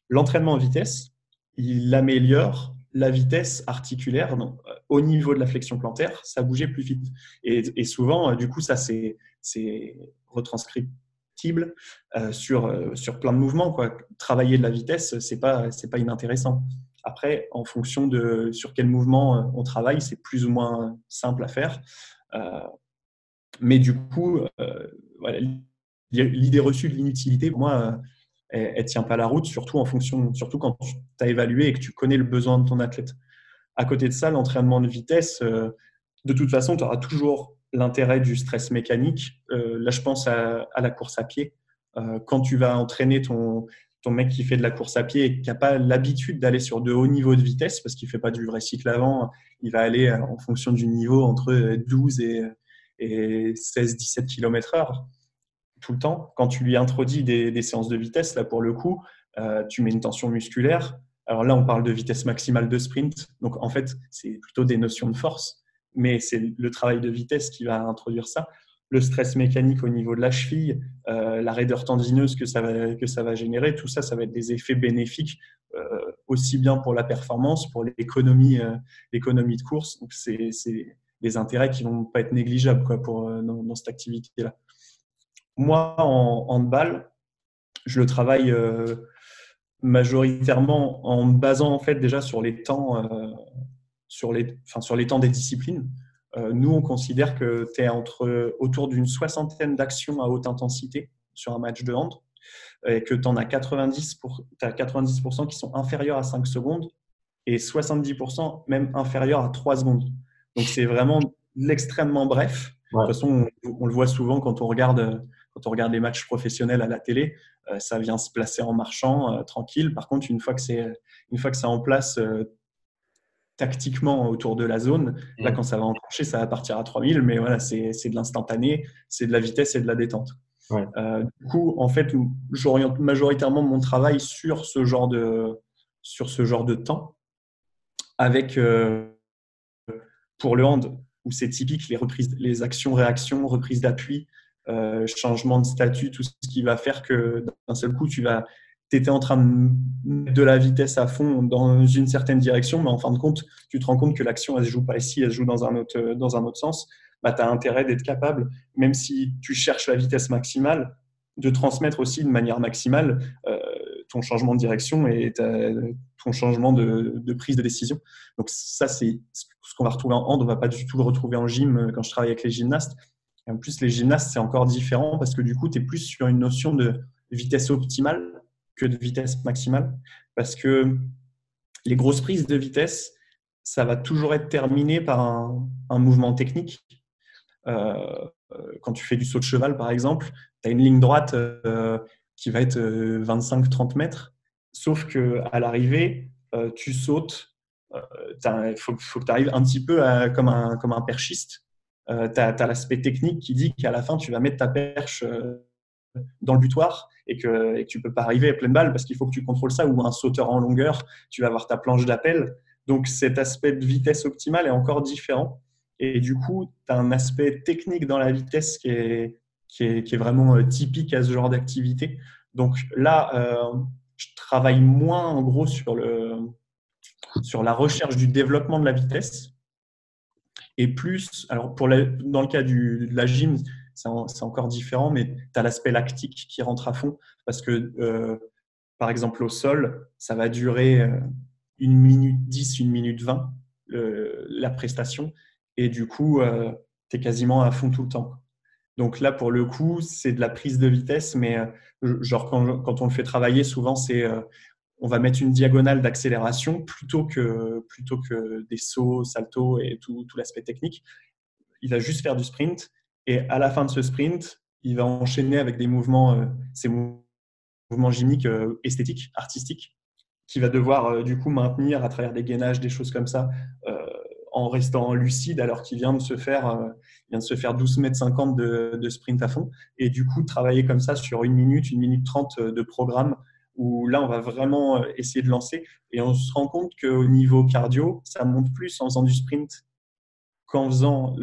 L'entraînement en vitesse, il améliore la vitesse articulaire donc, au niveau de la flexion plantaire, ça bougeait plus vite. Et, souvent, du coup, ça c'est retranscriptible sur, sur plein de mouvements. Travailler de la vitesse, c'est pas pas inintéressant. Après, en fonction de sur quel mouvement on travaille, c'est plus ou moins simple à faire. mais du coup, l'idée reçue de l'inutilité, pour moi, elle, ne tient pas la route, surtout en fonction, surtout quand tu as évalué et que tu connais le besoin de ton athlète. À côté de ça, l'entraînement de vitesse, euh, de toute façon, tu auras toujours l'intérêt du stress mécanique. Euh, là, je pense à, la course à pied. Euh, quand tu vas entraîner ton, mec qui fait de la course à pied et qui n'a pas l'habitude d'aller sur de hauts niveaux de vitesse, parce qu'il ne fait pas du vrai cycle avant, il va aller en fonction du niveau entre 12 et, et 16-17 km/h tout le temps. Quand tu lui introduis des, séances de vitesse, là pour le coup, euh, tu mets une tension musculaire. Alors là, on parle de vitesse maximale de sprint. Donc en fait, c'est plutôt des notions de force, mais c'est le travail de vitesse qui va introduire ça. Le stress mécanique au niveau de la cheville, euh, la raideur tendineuse que ça, va, que ça va générer, tout ça, ça va être des effets bénéfiques euh, aussi bien pour la performance, pour l'économie, l'économie de course. Donc c'est des intérêts qui vont pas être négligeables quoi, pour, dans cette activité-là. Moi, en handball, je le travaille euh, majoritairement en me basant en fait déjà sur les temps, euh, sur, les, enfin, sur les temps des disciplines. Euh, nous, on considère que tu es entre, autour d'une soixantaine d'actions à haute intensité sur un match de hand et que tu en as 90%, pour, as 90 qui sont inférieurs à 5 secondes et 70% même inférieurs à 3 secondes. Donc, c'est vraiment l'extrêmement bref. De toute façon, on, le voit souvent quand on regarde quand on regarde les matchs professionnels à la télé, euh, ça vient se placer en marchant euh, tranquille. Par contre, une fois que c'est une fois que c'est en place euh, tactiquement autour de la zone, là, mm. quand ça va enclencher, ça va partir à 3000. Mais voilà, c'est de l'instantané, c'est de la vitesse et de la détente. du coup, en fait, j'oriente majoritairement mon travail sur ce genre de, sur ce genre de temps, avec pour le hand où c'est typique les reprises, les actions-réactions, reprises d'appui, euh, changement de statut, tout ce qui va faire que d'un seul coup, tu vas étais en train de mettre de la vitesse à fond dans une certaine direction, mais en fin de compte, tu te rends compte que l'action, elle se joue pas ici, elle se joue dans un autre, dans un autre sens. Bah, tu as intérêt d'être capable, même si tu cherches la vitesse maximale, de transmettre aussi de manière maximale euh, ton changement de direction et ton changement de, de, prise de décision. Donc ça, c'est ce qu'on va retrouver en hand. On ne va pas du tout le retrouver en gym euh, quand je travaille avec les gymnastes en plus, les gymnastes, c'est encore différent parce que du coup, tu es plus sur une notion de vitesse optimale que de vitesse maximale. Parce que les grosses prises de vitesse, ça va toujours être terminé par un, mouvement technique. Euh, quand tu fais du saut de cheval, par exemple, tu as une ligne droite euh, qui va être 25-30 euh, mètres. Sauf qu'à l'arrivée, tu sautes. Il faut, que tu arrives un petit peu comme un perchiste euh, tu as, l'aspect technique qui dit qu'à la fin, tu vas mettre ta perche euh, dans le butoir et que, tu ne peux pas arriver à pleine balle parce qu'il faut que tu contrôles ça ou un sauteur en longueur, tu vas avoir ta planche d'appel. Donc cet aspect de vitesse optimale est encore différent. Et du coup, tu as un aspect technique dans la vitesse qui est, vraiment euh, typique à ce genre d'activité. Donc là, je travaille moins en gros sur la recherche du développement de la vitesse et plus, alors pour dans le cas du, de la gym, c'est encore différent, mais tu as l'aspect lactique qui rentre à fond parce que, euh, par exemple, au sol, ça va durer euh, une minute 10, une minute 20, la prestation, et du coup, euh, tu es quasiment à fond tout le temps. Donc là, pour le coup, c'est de la prise de vitesse, mais genre quand, on le fait travailler, souvent, c'est on va mettre une diagonale d'accélération plutôt que, plutôt que des sauts, saltos et tout, l'aspect technique. Il va juste faire du sprint et à la fin de ce sprint, il va enchaîner avec des mouvements, euh, ces mouvements gymniques euh, esthétiques, artistiques, qu'il va devoir euh, du coup maintenir à travers des gainages, des choses comme ça, en restant lucide alors qu'il vient de se faire, vient de se faire 12 mètres 50 de, de, sprint à fond et du coup travailler comme ça sur une minute, une minute trente de programme où là, on va vraiment euh, essayer de lancer. Et on se rend compte qu'au niveau cardio, ça monte plus en faisant du sprint qu'en faisant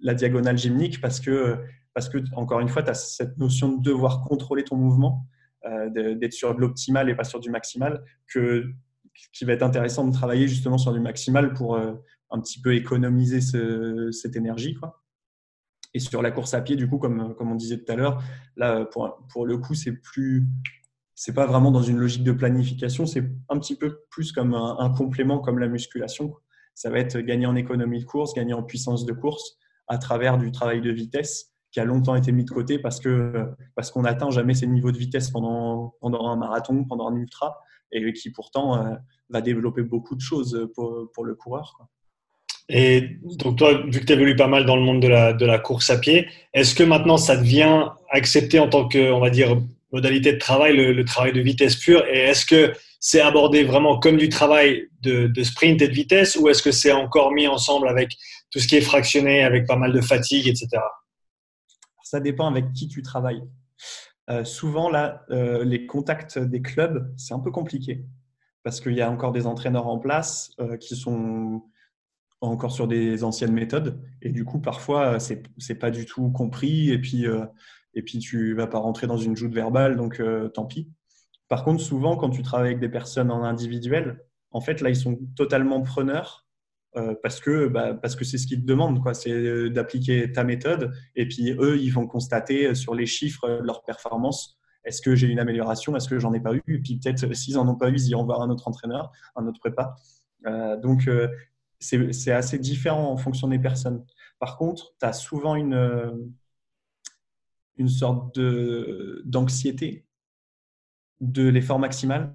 la diagonale gymnique parce que, parce que, encore une fois, tu as cette notion de devoir contrôler ton mouvement, euh, d'être sur de l'optimal et pas sur du maximal, que qui va être intéressant de travailler justement sur du maximal pour un petit peu économiser cette énergie. Quoi. Et sur la course à pied, du coup, comme, comme on disait tout à l'heure, là, pour, pour le coup, c'est plus, c'est pas vraiment dans une logique de planification, c'est un petit peu plus comme un, complément, comme la musculation. Ça va être gagner en économie de course, gagner en puissance de course à travers du travail de vitesse qui a longtemps été mis de côté parce que parce qu'on n'atteint jamais ces niveaux de vitesse pendant, pendant un marathon, pendant un ultra, et qui pourtant euh, va développer beaucoup de choses pour, pour le coureur. Et donc, toi, vu que tu évolues pas mal dans le monde de la, de la course à pied, est-ce que maintenant ça devient accepté en tant que, on va dire, modalité de travail, le, travail de vitesse pure Et est-ce que c'est abordé vraiment comme du travail de, sprint et de vitesse ou est-ce que c'est encore mis ensemble avec tout ce qui est fractionné, avec pas mal de fatigue, etc. Ça dépend avec qui tu travailles. Euh, souvent, là, euh, les contacts des clubs, c'est un peu compliqué parce qu'il y a encore des entraîneurs en place euh, qui sont encore sur des anciennes méthodes. Et du coup, parfois, c'est pas du tout compris. Et puis, et puis, tu vas pas rentrer dans une joute verbale, donc euh, tant pis. Par contre, souvent, quand tu travailles avec des personnes en individuel, en fait, là, ils sont totalement preneurs euh, parce que bah, parce que c'est ce qu'ils te demandent. C'est d'appliquer ta méthode. Et puis, eux, ils vont constater sur les chiffres leur performance. Est-ce que j'ai une amélioration? Est-ce que j'en ai pas eu? Et puis, peut-être, s'ils n'en ont pas eu, ils iront voir un autre entraîneur, un autre prépa. donc, c'est assez différent en fonction des personnes. Par contre, tu as souvent une, euh, une sorte d'anxiété de, l'effort maximal,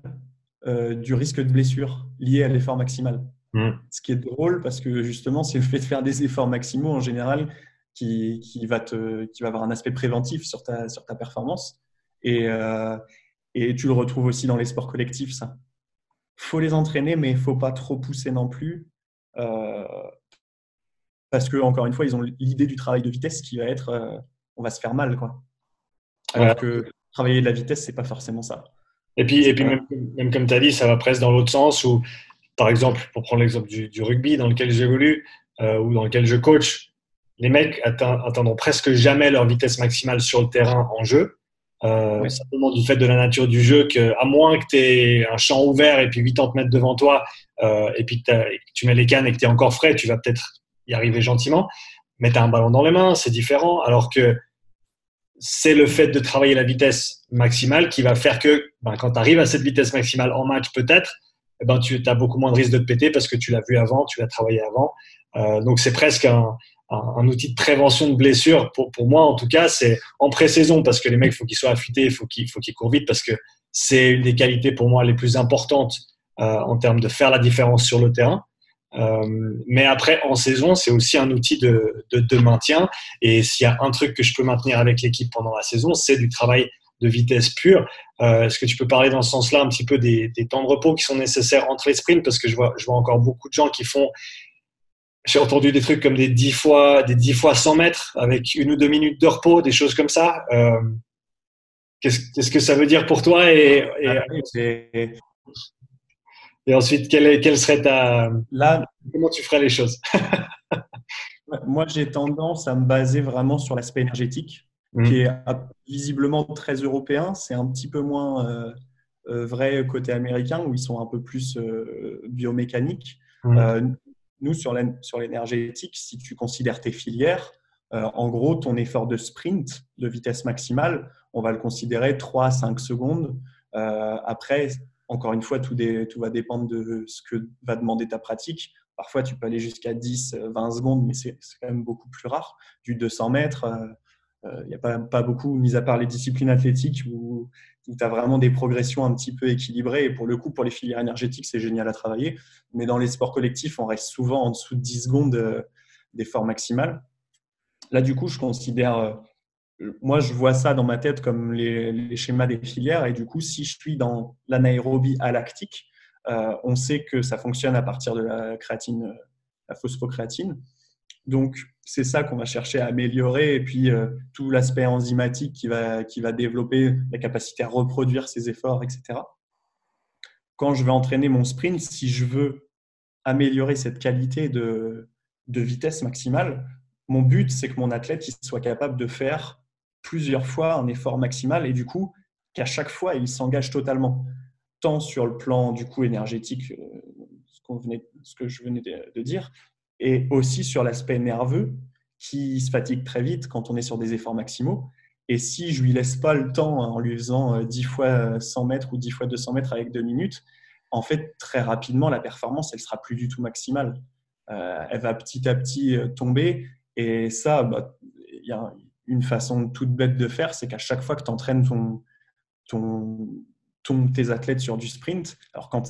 euh, du risque de blessure lié à l'effort maximal. Mmh. Ce qui est drôle parce que justement, c'est le fait de faire des efforts maximaux en général qui, qui, va, te, qui va avoir un aspect préventif sur ta, sur ta performance. Et, euh, et tu le retrouves aussi dans les sports collectifs, ça. faut les entraîner, mais il faut pas trop pousser non plus. Euh, parce que encore une fois, ils ont l'idée du travail de vitesse qui va être on va se faire mal. Quoi. Alors que travailler de la vitesse, c'est pas forcément ça. Et puis, et puis même, même, comme tu as dit, ça va presque dans l'autre sens où, par exemple, pour prendre l'exemple du, rugby dans lequel j'évolue euh, ou dans lequel je coach, les mecs atteindront presque jamais leur vitesse maximale sur le terrain en jeu. Euh, Simplement du fait de la nature du jeu, que, à moins que tu aies un champ ouvert et puis 80 mètres devant toi, euh, et puis que, tu mets les cannes et que tu es encore frais, tu vas peut-être y arriver gentiment. Mais tu as un ballon dans les mains, c'est différent. Alors que c'est le fait de travailler la vitesse maximale qui va faire que ben, quand tu arrives à cette vitesse maximale en match, peut-être, eh ben, tu as beaucoup moins de risque de te péter parce que tu l'as vu avant, tu l'as travaillé avant. Euh, donc c'est presque un, outil de prévention de blessures. Pour, moi, en tout cas, c'est en pré-saison parce que les mecs, il faut qu'ils soient affûtés, il faut qu'ils faut qu'ils courent vite parce que c'est une des qualités pour moi les plus importantes euh, en termes de faire la différence sur le terrain. Euh, mais après, en saison, c'est aussi un outil de, maintien. Et s'il y a un truc que je peux maintenir avec l'équipe pendant la saison, c'est du travail de vitesse pure. Euh, Est-ce que tu peux parler dans ce sens-là un petit peu des, temps de repos qui sont nécessaires entre les sprints? Parce que je vois, encore beaucoup de gens qui font j'ai entendu des trucs comme des 10 fois, des 10 fois 100 mètres avec une ou deux minutes de repos, des choses comme ça. Euh, Qu'est-ce que ça veut dire pour toi et, ah et ensuite, quelle, quelle, serait ta. Là, comment tu ferais les choses? Moi, j'ai tendance à me baser vraiment sur l'aspect énergétique, mmh. qui est visiblement très européen. C'est un petit peu moins euh, euh vrai côté américain, où ils sont un peu plus euh, biomécaniques. Mmh. Euh, nous, sur l'énergétique, si tu considères tes filières, en gros, ton effort de sprint de vitesse maximale, on va le considérer 3 à 5 secondes. Après, encore une fois, tout, va dépendre de ce que va demander ta pratique. Parfois, tu peux aller jusqu'à 10, 20 secondes, mais c'est quand même beaucoup plus rare. Du 200 mètres, euh, il euh, n'y a pas, beaucoup, mis à part les disciplines athlétiques, où, tu as vraiment des progressions un petit peu équilibrées. Et pour le coup, pour les filières énergétiques, c'est génial à travailler. Mais dans les sports collectifs, on reste souvent en dessous de 10 secondes euh, d'effort maximal. Là, du coup, je considère, euh, moi, je vois ça dans ma tête comme les, schémas des filières. Et du coup, si je suis dans l'anaérobie alactique, on sait que ça fonctionne à partir de la créatine, la phosphocréatine. Donc, c'est ça qu'on va chercher à améliorer. Et puis, euh, tout l'aspect enzymatique qui va, qui va développer la capacité à reproduire ses efforts, etc. Quand je vais entraîner mon sprint, si je veux améliorer cette qualité de, de vitesse maximale, mon but, c'est que mon athlète soit capable de faire plusieurs fois un effort maximal et du coup, qu'à chaque fois, il s'engage totalement. tant sur le plan du coût énergétique, ce, venait, ce que je venais de dire, et aussi sur l'aspect nerveux qui se fatigue très vite quand on est sur des efforts maximaux. Et si je lui laisse pas le temps en lui faisant 10 fois 100 mètres ou 10 fois 200 mètres avec 2 minutes, en fait, très rapidement, la performance, elle sera plus du tout maximale. Euh, elle va petit à petit euh, tomber. Et ça, bah, il y a une façon toute bête de faire, c'est qu'à chaque fois que tu entraînes ton, ton, tes athlètes sur du sprint, alors quand,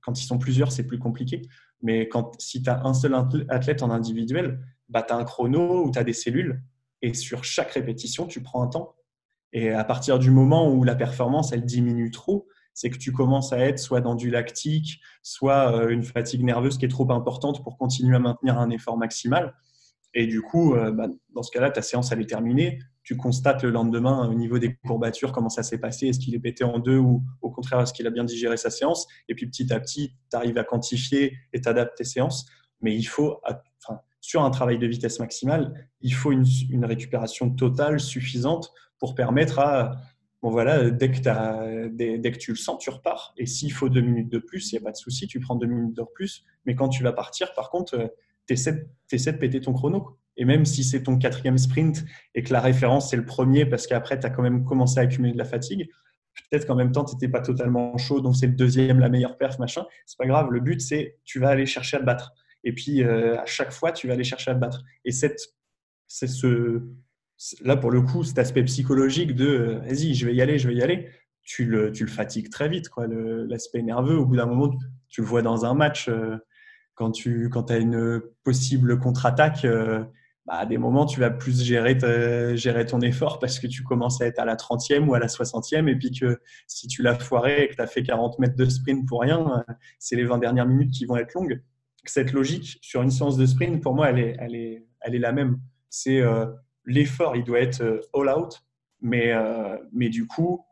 quand ils sont plusieurs, c'est plus compliqué, mais quand, si tu as un seul athlète en individuel, bah, tu as un chrono ou tu as des cellules, et sur chaque répétition, tu prends un temps. Et à partir du moment où la performance, elle diminue trop, c'est que tu commences à être soit dans du lactique, soit euh, une fatigue nerveuse qui est trop importante pour continuer à maintenir un effort maximal. Et du coup, euh, bah, dans ce cas-là, ta séance, elle est terminée. Tu constates le lendemain au niveau des courbatures comment ça s'est passé, est-ce qu'il est pété en deux ou au contraire, est-ce qu'il a bien digéré sa séance? Et puis petit à petit, tu arrives à quantifier et t'adaptes tes séances. Mais il faut, sur un travail de vitesse maximale, il faut une, récupération totale suffisante pour permettre à bon voilà, dès que, dès, que tu le sens, tu repars. Et s'il faut deux minutes de plus, il n'y a pas de souci, tu prends deux minutes de plus. Mais quand tu vas partir, par contre, tu essaies, de péter ton chrono. Et même si c'est ton quatrième sprint et que la référence, c'est le premier, parce qu'après, tu as quand même commencé à accumuler de la fatigue, peut-être qu'en même temps, tu n'étais pas totalement chaud, donc c'est le deuxième, la meilleure perf, machin. C'est pas grave. Le but, c'est tu vas aller chercher à te battre. Et puis, euh, à chaque fois, tu vas aller chercher à te battre. Et c'est ce, là, pour le coup, cet aspect psychologique de euh, vas-y, je vais y aller, je vais y aller, tu le, tu le fatigues très vite. L'aspect nerveux, au bout d'un moment, tu le vois dans un match, euh, quand tu quand as une possible contre-attaque, euh, bah, à des moments, tu vas plus gérer, gérer ton effort parce que tu commences à être à la 30e ou à la 60e. Et puis que si tu l'as foiré et que tu as fait 40 mètres de sprint pour rien, c'est les 20 dernières minutes qui vont être longues. Cette logique sur une séance de sprint, pour moi, elle est, elle est, elle est la même. C'est l'effort, il doit être euh, all out, mais, euh, mais du coup,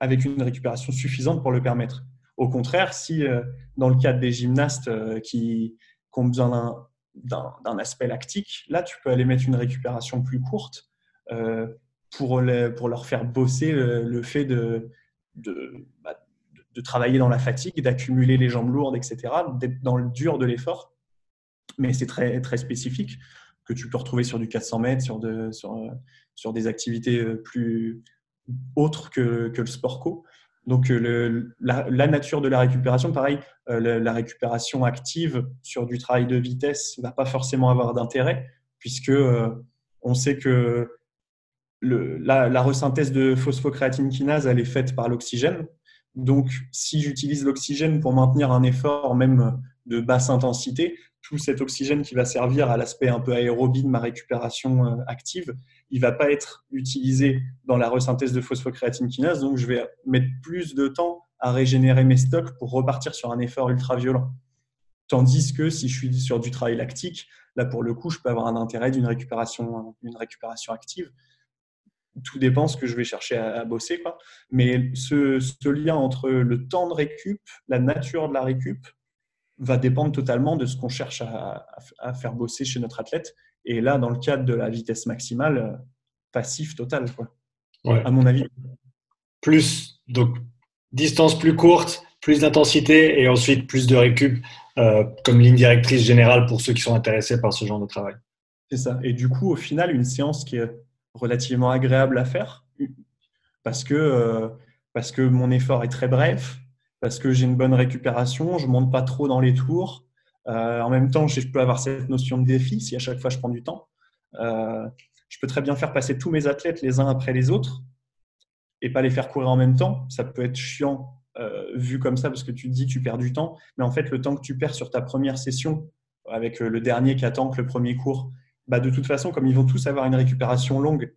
avec une récupération suffisante pour le permettre. Au contraire, si euh, dans le cadre des gymnastes qui, ont besoin d'un aspect lactique, là, tu peux aller mettre une récupération plus courte pour, pour leur faire bosser le, fait de, de, bah, de, travailler dans la fatigue, d'accumuler les jambes lourdes, etc., d'être dans le dur de l'effort. Mais c'est très, très spécifique que tu peux retrouver sur du 400 mètres, sur, de, sur, sur des activités euh, plus autres que, que le sport co. Donc euh, la, nature de la récupération, pareil, euh, la, récupération active sur du travail de vitesse ne va pas forcément avoir d'intérêt, puisque on sait que la, resynthèse de phosphocréatine kinase, elle est faite par l'oxygène. Donc, si j'utilise l'oxygène pour maintenir un effort même de basse intensité, tout cet oxygène qui va servir à l'aspect un peu aérobie de ma récupération euh, active, il va pas être utilisé dans la resynthèse de phosphocréatine kinase, donc je vais mettre plus de temps à régénérer mes stocks pour repartir sur un effort ultra violent. Tandis que si je suis sur du travail lactique, là pour le coup, je peux avoir un intérêt d'une récupération, une récupération active. Tout dépend ce que je vais chercher à, bosser. Quoi. Mais ce lien entre le temps de récup, la nature de la récup, va dépendre totalement de ce qu'on cherche à, faire bosser chez notre athlète. Et là, dans le cadre de la vitesse maximale, euh, passif total, quoi. à mon avis. Plus, donc, distance plus courte, plus d'intensité et ensuite plus de récup euh, comme ligne directrice générale pour ceux qui sont intéressés par ce genre de travail. C'est ça. Et du coup, au final, une séance qui est relativement agréable à faire parce que, euh, parce que mon effort est très bref, parce que j'ai une bonne récupération, je ne monte pas trop dans les tours. Euh, en même temps, je peux avoir cette notion de défi si à chaque fois je prends du temps. Euh, je peux très bien faire passer tous mes athlètes les uns après les autres et pas les faire courir en même temps. Ça peut être chiant euh, vu comme ça parce que tu te dis tu perds du temps. Mais en fait, le temps que tu perds sur ta première session avec le dernier qui attend que le premier cours, bah de toute façon, comme ils vont tous avoir une récupération longue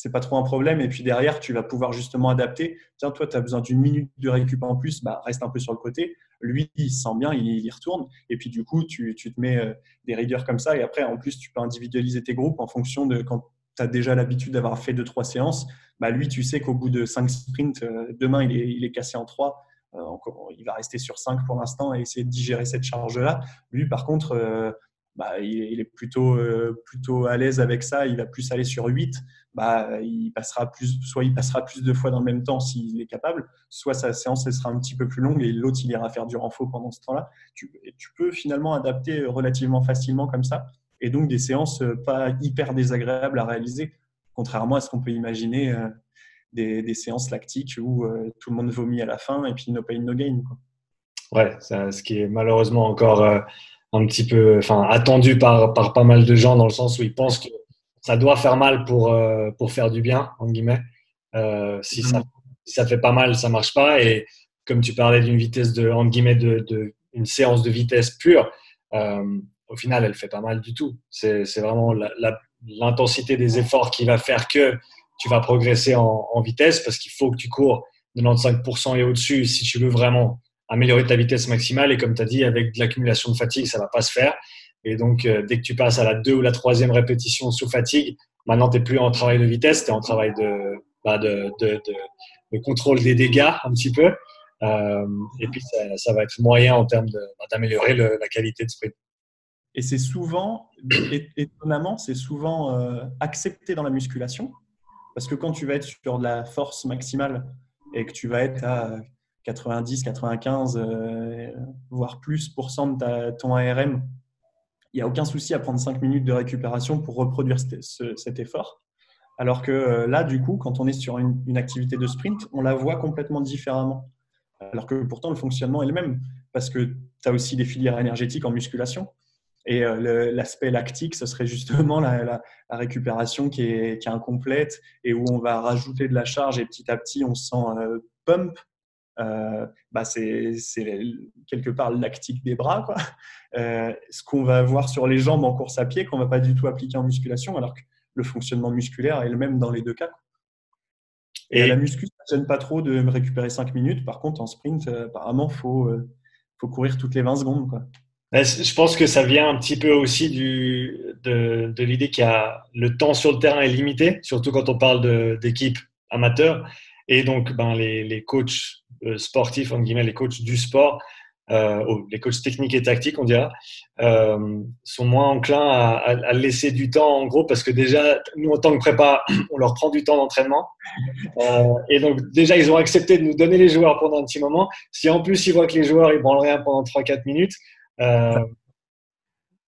c'est pas trop un problème. Et puis derrière, tu vas pouvoir justement adapter. Tiens, toi, tu as besoin d'une minute de récup en plus, bah, reste un peu sur le côté. Lui, il se sent bien, il, y retourne. Et puis du coup, tu, te mets euh, des rigueurs comme ça. Et après, en plus, tu peux individualiser tes groupes en fonction de quand tu as déjà l'habitude d'avoir fait deux, trois séances. Bah, lui, tu sais qu'au bout de cinq sprints, euh, demain, il est, il est cassé en trois. Euh, il va rester sur cinq pour l'instant et essayer de digérer cette charge-là. Lui, par contre, bah, il, est plutôt, plutôt à l'aise avec ça. Il va plus aller sur 8 bah, il passera plus, soit il passera plus de fois dans le même temps s'il est capable, soit sa séance elle sera un petit peu plus longue et l'autre il ira faire du renfort pendant ce temps-là. Tu, peux finalement adapter relativement facilement comme ça, et donc des séances pas hyper désagréables à réaliser, contrairement à ce qu'on peut imaginer des, des, séances lactiques où tout le monde vomit à la fin et puis no pain no gain. Quoi. Ouais, ce qui est malheureusement encore un petit peu, attendu par, par pas mal de gens dans le sens où ils pensent que ça doit faire mal pour, euh, pour faire du bien, en guillemets. Euh, si, ça, si ça fait pas mal, ça marche pas. Et comme tu parlais d'une vitesse de, en guillemets, de, de, une séance de vitesse pure, euh, au final, elle fait pas mal du tout. C'est vraiment l'intensité des efforts qui va faire que tu vas progresser en, en vitesse parce qu'il faut que tu cours 95% et au-dessus si tu veux vraiment améliorer ta vitesse maximale. Et comme tu as dit, avec de l'accumulation de fatigue, ça va pas se faire. Et donc, euh, dès que tu passes à la deux ou la troisième répétition sous fatigue, maintenant, tu n'es plus en travail de vitesse, tu es en travail de, bah, de, contrôle des dégâts un petit peu. Euh, et puis, ça, va être moyen en termes bah, d'améliorer la qualité de sprint. Et c'est souvent, étonnamment, c'est souvent euh, accepté dans la musculation. Parce que quand tu vas être sur de la force maximale et que tu vas être à 90, 95, euh, voire plus pour cent de ton ARM, il n'y a aucun souci à prendre 5 minutes de récupération pour reproduire cet effort. Alors que euh, là, du coup, quand on est sur une, activité de sprint, on la voit complètement différemment. Alors que pourtant, le fonctionnement est le même, parce que tu as aussi des filières énergétiques en musculation. Et euh, l'aspect lactique, ce serait justement la, récupération qui est, incomplète et où on va rajouter de la charge et petit à petit, on sent pump euh, bah c'est quelque part lactique des bras. Quoi. Euh, ce qu'on va voir sur les jambes en course à pied, qu'on ne va pas du tout appliquer en musculation, alors que le fonctionnement musculaire est le même dans les deux cas. Et, la muscu, ça ne gêne pas trop de récupérer 5 minutes. Par contre, en sprint, euh, apparemment, il faut, faut courir toutes les 20 secondes. Quoi. Je pense que ça vient un petit peu aussi du, de, de l'idée qu'il y a le temps sur le terrain est limité, surtout quand on parle d'équipes amateurs. Et donc, ben, les, les coachs sportifs, en guillemets, les coachs du sport, euh, les coachs techniques et tactiques, on dirait, euh, sont moins enclins à, à, laisser du temps, en gros, parce que déjà, nous, en tant que prépa, on leur prend du temps d'entraînement. Euh, et donc, déjà, ils ont accepté de nous donner les joueurs pendant un petit moment. Si en plus, ils voient que les joueurs, ils branlent rien pendant 3-4 minutes, euh,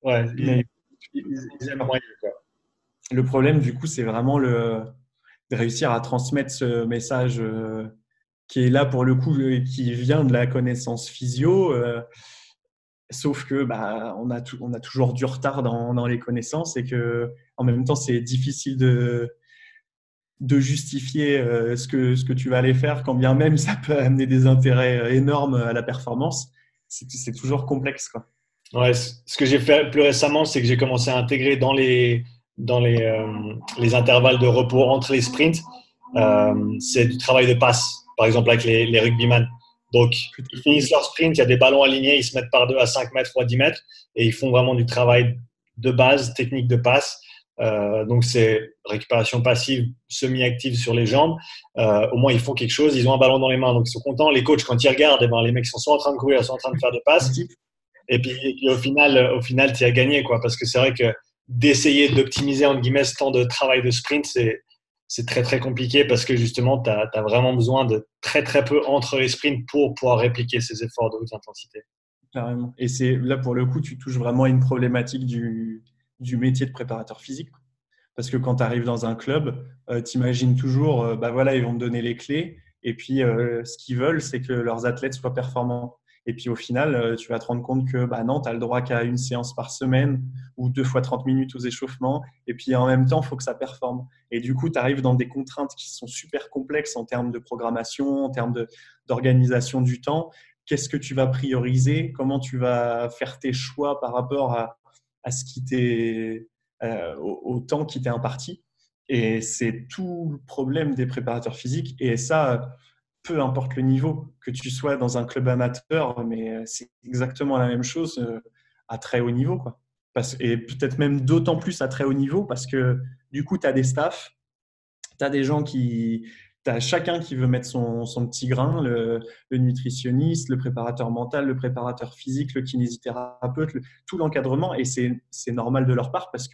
ouais, ils, ils, aiment moyen, quoi. Le problème, du coup, c'est vraiment le, de réussir à transmettre ce message qui est là pour le coup, euh, qui vient de la connaissance physio. Euh, sauf que bah, on, a on a toujours du retard dans, dans, les connaissances et que en même temps, c'est difficile de, de justifier euh, ce, que, ce que tu vas aller faire, quand bien même ça peut amener des intérêts énormes à la performance. C'est toujours complexe. Quoi. Ouais, ce que j'ai fait plus récemment, c'est que j'ai commencé à intégrer dans les, dans les, les intervalles de repos entre les sprints, c'est du travail de passe par exemple avec les, les rugbyman. Donc, ils finissent leur sprint, il y a des ballons alignés, ils se mettent par deux à 5 mètres ou à 10 mètres et ils font vraiment du travail de base, technique de passe. Euh, donc, c'est récupération passive, semi-active sur les jambes. Euh, au moins, ils font quelque chose, ils ont un ballon dans les mains, donc ils sont contents. Les coachs, quand ils regardent, eh ben, les mecs sont soit en train de courir, soit en train de faire des passes. Et puis, au final, au final tu as gagné, quoi, parce que c'est vrai que d'essayer d'optimiser, en guillemets, ce temps de travail de sprint, c'est c'est très très compliqué parce que justement, tu as, vraiment besoin de très très peu entre les sprints pour pouvoir répliquer ces efforts de haute intensité. Carrément. Et c'est là pour le coup, tu touches vraiment à une problématique du, métier de préparateur physique. Parce que quand tu arrives dans un club, euh, tu imagines toujours, euh, bah voilà, ils vont te donner les clés. Et puis, euh, ce qu'ils veulent, c'est que leurs athlètes soient performants. Et puis au final, euh, tu vas te rendre compte que bah non, tu as le droit qu'à une séance par semaine ou deux fois 30 minutes aux échauffements. Et puis en même temps, il faut que ça performe. Et du coup, tu arrives dans des contraintes qui sont super complexes en termes de programmation, en termes d'organisation du temps. Qu'est-ce que tu vas prioriser? Comment tu vas faire tes choix par rapport à, à ce qui euh, au, temps qui t'est imparti? Et c'est tout le problème des préparateurs physiques. Et ça, peu importe le niveau, que tu sois dans un club amateur, mais euh, c'est exactement la même chose euh, à très haut niveau. Quoi. et peut-être même d'autant plus à très haut niveau parce que du coup, tu as des staffs, tu as des gens qui. Tu as chacun qui veut mettre son, petit grain, le, nutritionniste, le préparateur mental, le préparateur physique, le kinésithérapeute, tout l'encadrement. Et c'est normal de leur part parce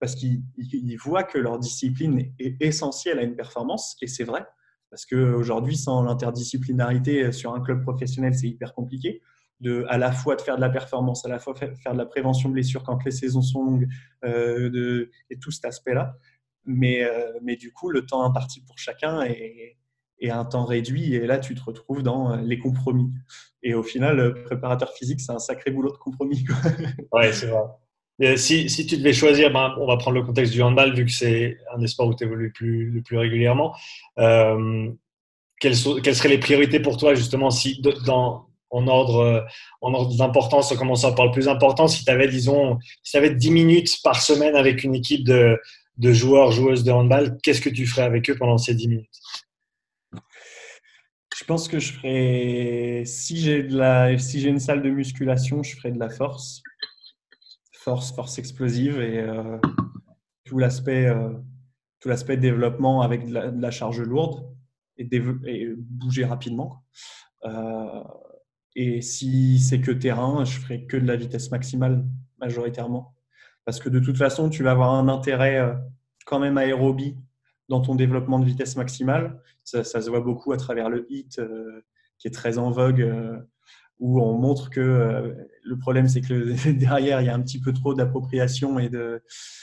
parce qu'ils voient que leur discipline est essentielle à une performance, et c'est vrai, parce qu'aujourd'hui, sans l'interdisciplinarité sur un club professionnel, c'est hyper compliqué. De, à la fois de faire de la performance, à la fois faire de la prévention de blessures quand les saisons sont longues, euh, et tout cet aspect-là. Mais, euh, mais du coup, le temps imparti pour chacun est, est, un temps réduit, et là, tu te retrouves dans les compromis. Et au final, préparateur physique, c'est un sacré boulot de compromis. Oui, c'est vrai si, tu devais choisir, ben, on va prendre le contexte du handball vu que c'est un des sports où tu évolues le plus régulièrement. Euh, quelles, seraient les priorités pour toi justement si dans, en ordre, en ordre d'importance, en commençant par le plus important, si tu avais, disons, si avais 10 minutes par semaine avec une équipe de, joueurs, joueuses de handball, qu'est-ce que tu ferais avec eux pendant ces 10 minutes? Je pense que je ferais, si j'ai si j'ai une salle de musculation, je ferais de la force force, force explosive et euh, tout l'aspect euh, tout développement avec de la, charge lourde et, bouger rapidement. Euh, et si c'est que terrain, je ferai que de la vitesse maximale majoritairement. Parce que de toute façon, tu vas avoir un intérêt quand même aérobie dans ton développement de vitesse maximale. Ça se voit beaucoup à travers le HIT qui est très en vogue où on montre que euh, le problème, c'est que derrière, il y a un petit peu trop d'appropriation et de,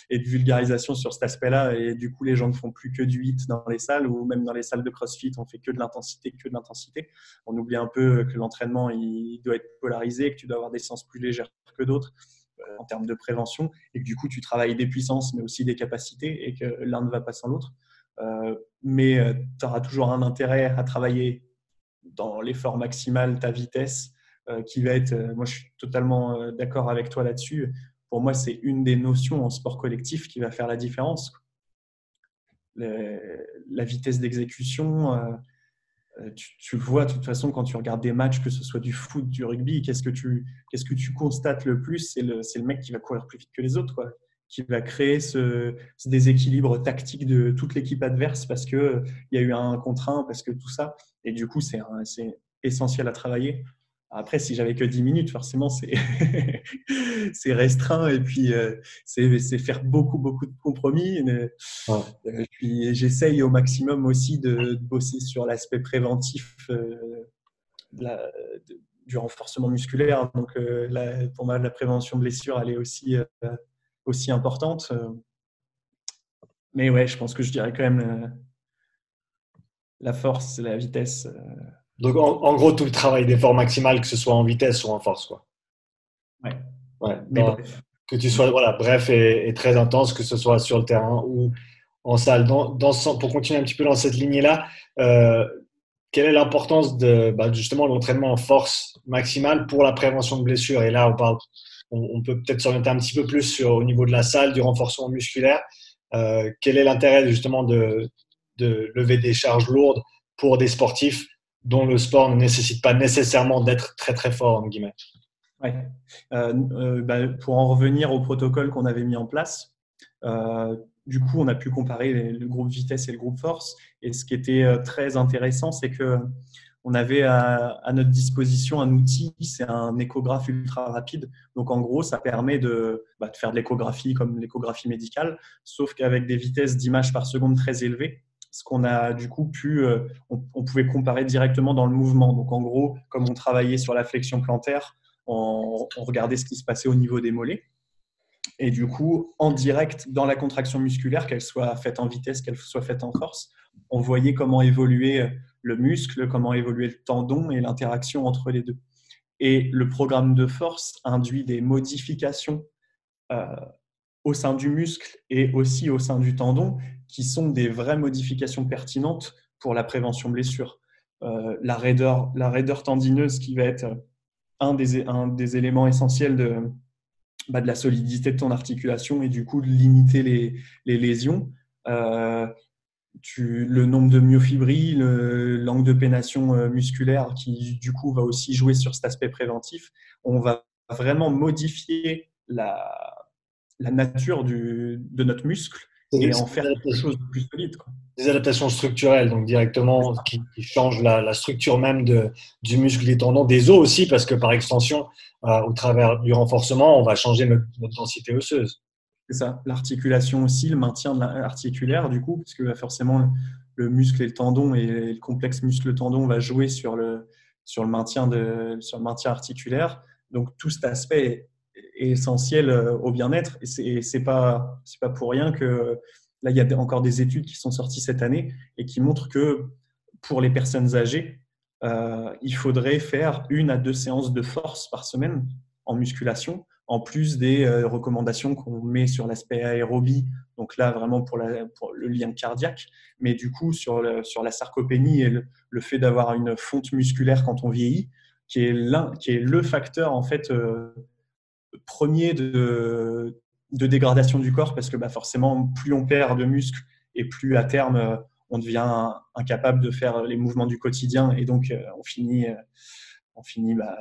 vulgarisation sur cet aspect-là. Et du coup, les gens ne font plus que du hit dans les salles ou même dans les salles de CrossFit, on fait que de l'intensité, que de l'intensité. On oublie un peu que l'entraînement, il doit être polarisé, que tu dois avoir des sens plus légères que d'autres euh, en termes de prévention et que du coup, tu travailles des puissances, mais aussi des capacités et que l'un ne va pas sans l'autre. Euh, mais tu auras toujours un intérêt à travailler dans l'effort maximal, ta vitesse, qui va être, euh, moi je suis totalement euh, d'accord avec toi là-dessus, pour moi c'est une des notions en sport collectif qui va faire la différence. la vitesse d'exécution, tu, le vois de toute façon quand tu regardes des matchs, que ce soit du foot, du rugby, qu'est-ce que tu, que tu constates le plus C'est le, le, mec qui va courir plus vite que les autres, quoi, qui va créer ce, déséquilibre tactique de toute l'équipe adverse parce qu'il il y a eu un contraint, parce que tout ça. Et du coup, c'est essentiel à travailler. Après, si j'avais que 10 minutes, forcément, c'est restreint et puis euh, c'est faire beaucoup, beaucoup de compromis. Et euh, puis j'essaye au maximum aussi de, bosser sur l'aspect préventif euh, du renforcement musculaire. Donc, pour moi, la prévention blessure, elle est aussi, aussi importante. Mais ouais, je pense que je dirais quand même la force, la vitesse. Donc, en, gros, tout le travail d'effort maximal, que ce soit en vitesse ou en force. Quoi. Ouais. ouais que tu sois voilà, bref et, très intense, que ce soit sur le terrain ou en salle. Dans, dans, pour continuer un petit peu dans cette lignée-là, euh, quelle est l'importance de bah, justement l'entraînement en force maximale pour la prévention de blessures? Et là, on, parle, on, peut peut-être s'orienter un petit peu plus sur, au niveau de la salle, du renforcement musculaire. Euh, quel est l'intérêt justement de, de lever des charges lourdes pour des sportifs dont le sport ne nécessite pas nécessairement d'être très très fort, en guillemets. Euh, euh, bah, pour en revenir au protocole qu'on avait mis en place, euh, du coup, on a pu comparer le groupe vitesse et le groupe force. Et ce qui était très intéressant, c'est que on avait à, notre disposition un outil, c'est un échographe ultra rapide. Donc en gros, ça permet de, bah, de faire de l'échographie comme l'échographie médicale, sauf qu'avec des vitesses d'image par seconde très élevées ce qu'on a du coup pu, euh, on, pouvait comparer directement dans le mouvement. Donc en gros, comme on travaillait sur la flexion plantaire, on, regardait ce qui se passait au niveau des mollets. Et du coup, en direct, dans la contraction musculaire, qu'elle soit faite en vitesse, qu'elle soit faite en force, on voyait comment évoluer le muscle, comment évoluer le tendon et l'interaction entre les deux. Et le programme de force induit des modifications euh, au sein du muscle et aussi au sein du tendon, qui sont des vraies modifications pertinentes pour la prévention blessure. Euh, la, raideur, la raideur tendineuse qui va être un des, un des éléments essentiels de, bah, de la solidité de ton articulation et du coup de limiter les, les lésions. Euh, le nombre de myofibrilles, l'angle de pénation euh, musculaire qui du coup va aussi jouer sur cet aspect préventif. On va vraiment modifier la, la nature du, de notre muscle et en faire quelque chose de plus solide. Des adaptations structurelles, donc directement, qui, changent la, structure même de, du muscle, des tendons, des os aussi, parce que par extension, euh, au travers du renforcement, on va changer notre, densité osseuse. C'est ça, l'articulation aussi, le maintien de l'articulaire du coup, parce que bah, forcément le, muscle et le tendon et le complexe muscle-tendon va jouer sur le, sur le, maintien, de, sur le maintien articulaire. Donc tout cet aspect est, essentiel euh, au bien-être. Et c'est pas pas pour rien que là il y a encore des études qui sont sorties cette année et qui montrent que pour les personnes âgées, euh, il faudrait faire une à deux séances de force par semaine en musculation en plus des euh, recommandations qu'on met sur l'aspect aérobie, donc là vraiment pour, le lien cardiaque, mais du coup sur, sur la sarcopénie et le, fait d'avoir une fonte musculaire quand on vieillit, qui est, qui est le facteur en fait premier de, dégradation du corps, parce que bah, forcément plus on perd de muscles et plus à terme euh, on devient incapable de faire les mouvements du quotidien et donc on finit, on finit bah,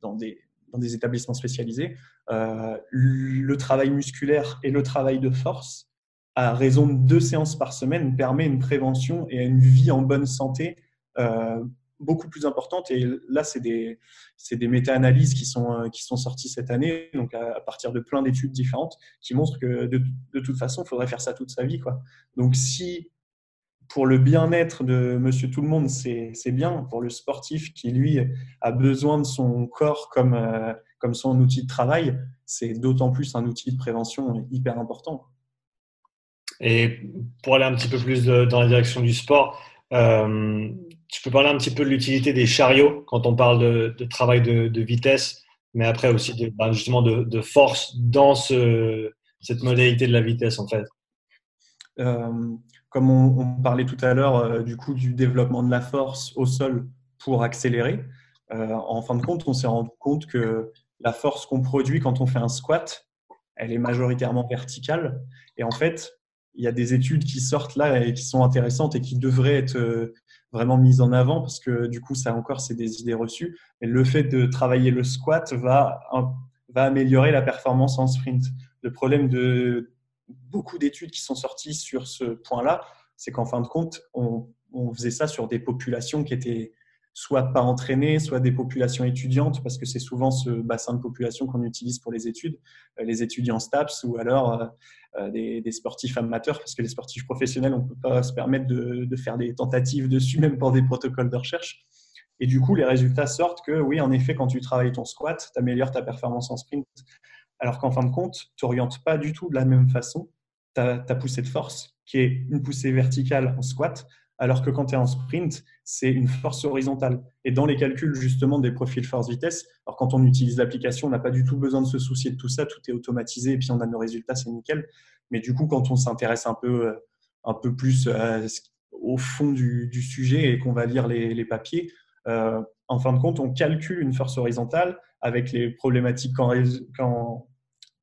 dans des dans des établissements spécialisés, euh, le travail musculaire et le travail de force, à raison de deux séances par semaine, permet une prévention et une vie en bonne santé euh, beaucoup plus importante. Et là, c'est des, des méta-analyses qui sont, euh, qui sont sorties cette année, donc à, partir de plein d'études différentes, qui montrent que de, de toute façon, il faudrait faire ça toute sa vie. Quoi. Donc si pour le bien-être de monsieur tout le monde, c'est bien. Pour le sportif qui, lui, a besoin de son corps comme, euh, comme son outil de travail, c'est d'autant plus un outil de prévention hyper important. Et pour aller un petit peu plus dans la direction du sport, euh, tu peux parler un petit peu de l'utilité des chariots quand on parle de, travail de, vitesse, mais après aussi de, bah, justement de, force dans ce, cette modalité de la vitesse en fait. Euh, comme on, parlait tout à l'heure euh, du coup du développement de la force au sol pour accélérer, euh, en fin de compte, on s'est rendu compte que la force qu'on produit quand on fait un squat, elle est majoritairement verticale. Et en fait, il y a des études qui sortent là et qui sont intéressantes et qui devraient être euh, vraiment mises en avant parce que du coup, ça encore, c'est des idées reçues. Mais le fait de travailler le squat va, va améliorer la performance en sprint. Le problème de, beaucoup d'études qui sont sorties sur ce point-là, c'est qu'en fin de compte, on, faisait ça sur des populations qui étaient soit pas entraînées, soit des populations étudiantes, parce que c'est souvent ce bassin de population qu'on utilise pour les études, euh, les étudiants STAPS ou alors euh, euh, des, sportifs amateurs, parce que les sportifs professionnels, on ne peut pas se permettre de, faire des tentatives dessus, même pour des protocoles de recherche. Et du coup, les résultats sortent que oui, en effet, quand tu travailles ton squat, tu améliores ta performance en sprint alors qu'en fin de compte, tu n'orientes pas du tout de la même façon ta, poussée de force, qui est une poussée verticale en squat, alors que quand tu es en sprint, c'est une force horizontale. Et dans les calculs justement des profils force-vitesse, alors quand on utilise l'application, on n'a pas du tout besoin de se soucier de tout ça, tout est automatisé et puis on a nos résultats, c'est nickel. Mais du coup, quand on s'intéresse un peu, euh, un peu plus au fond du, sujet et qu'on va lire les, papiers, euh, en fin de compte, on calcule une force horizontale avec les problématiques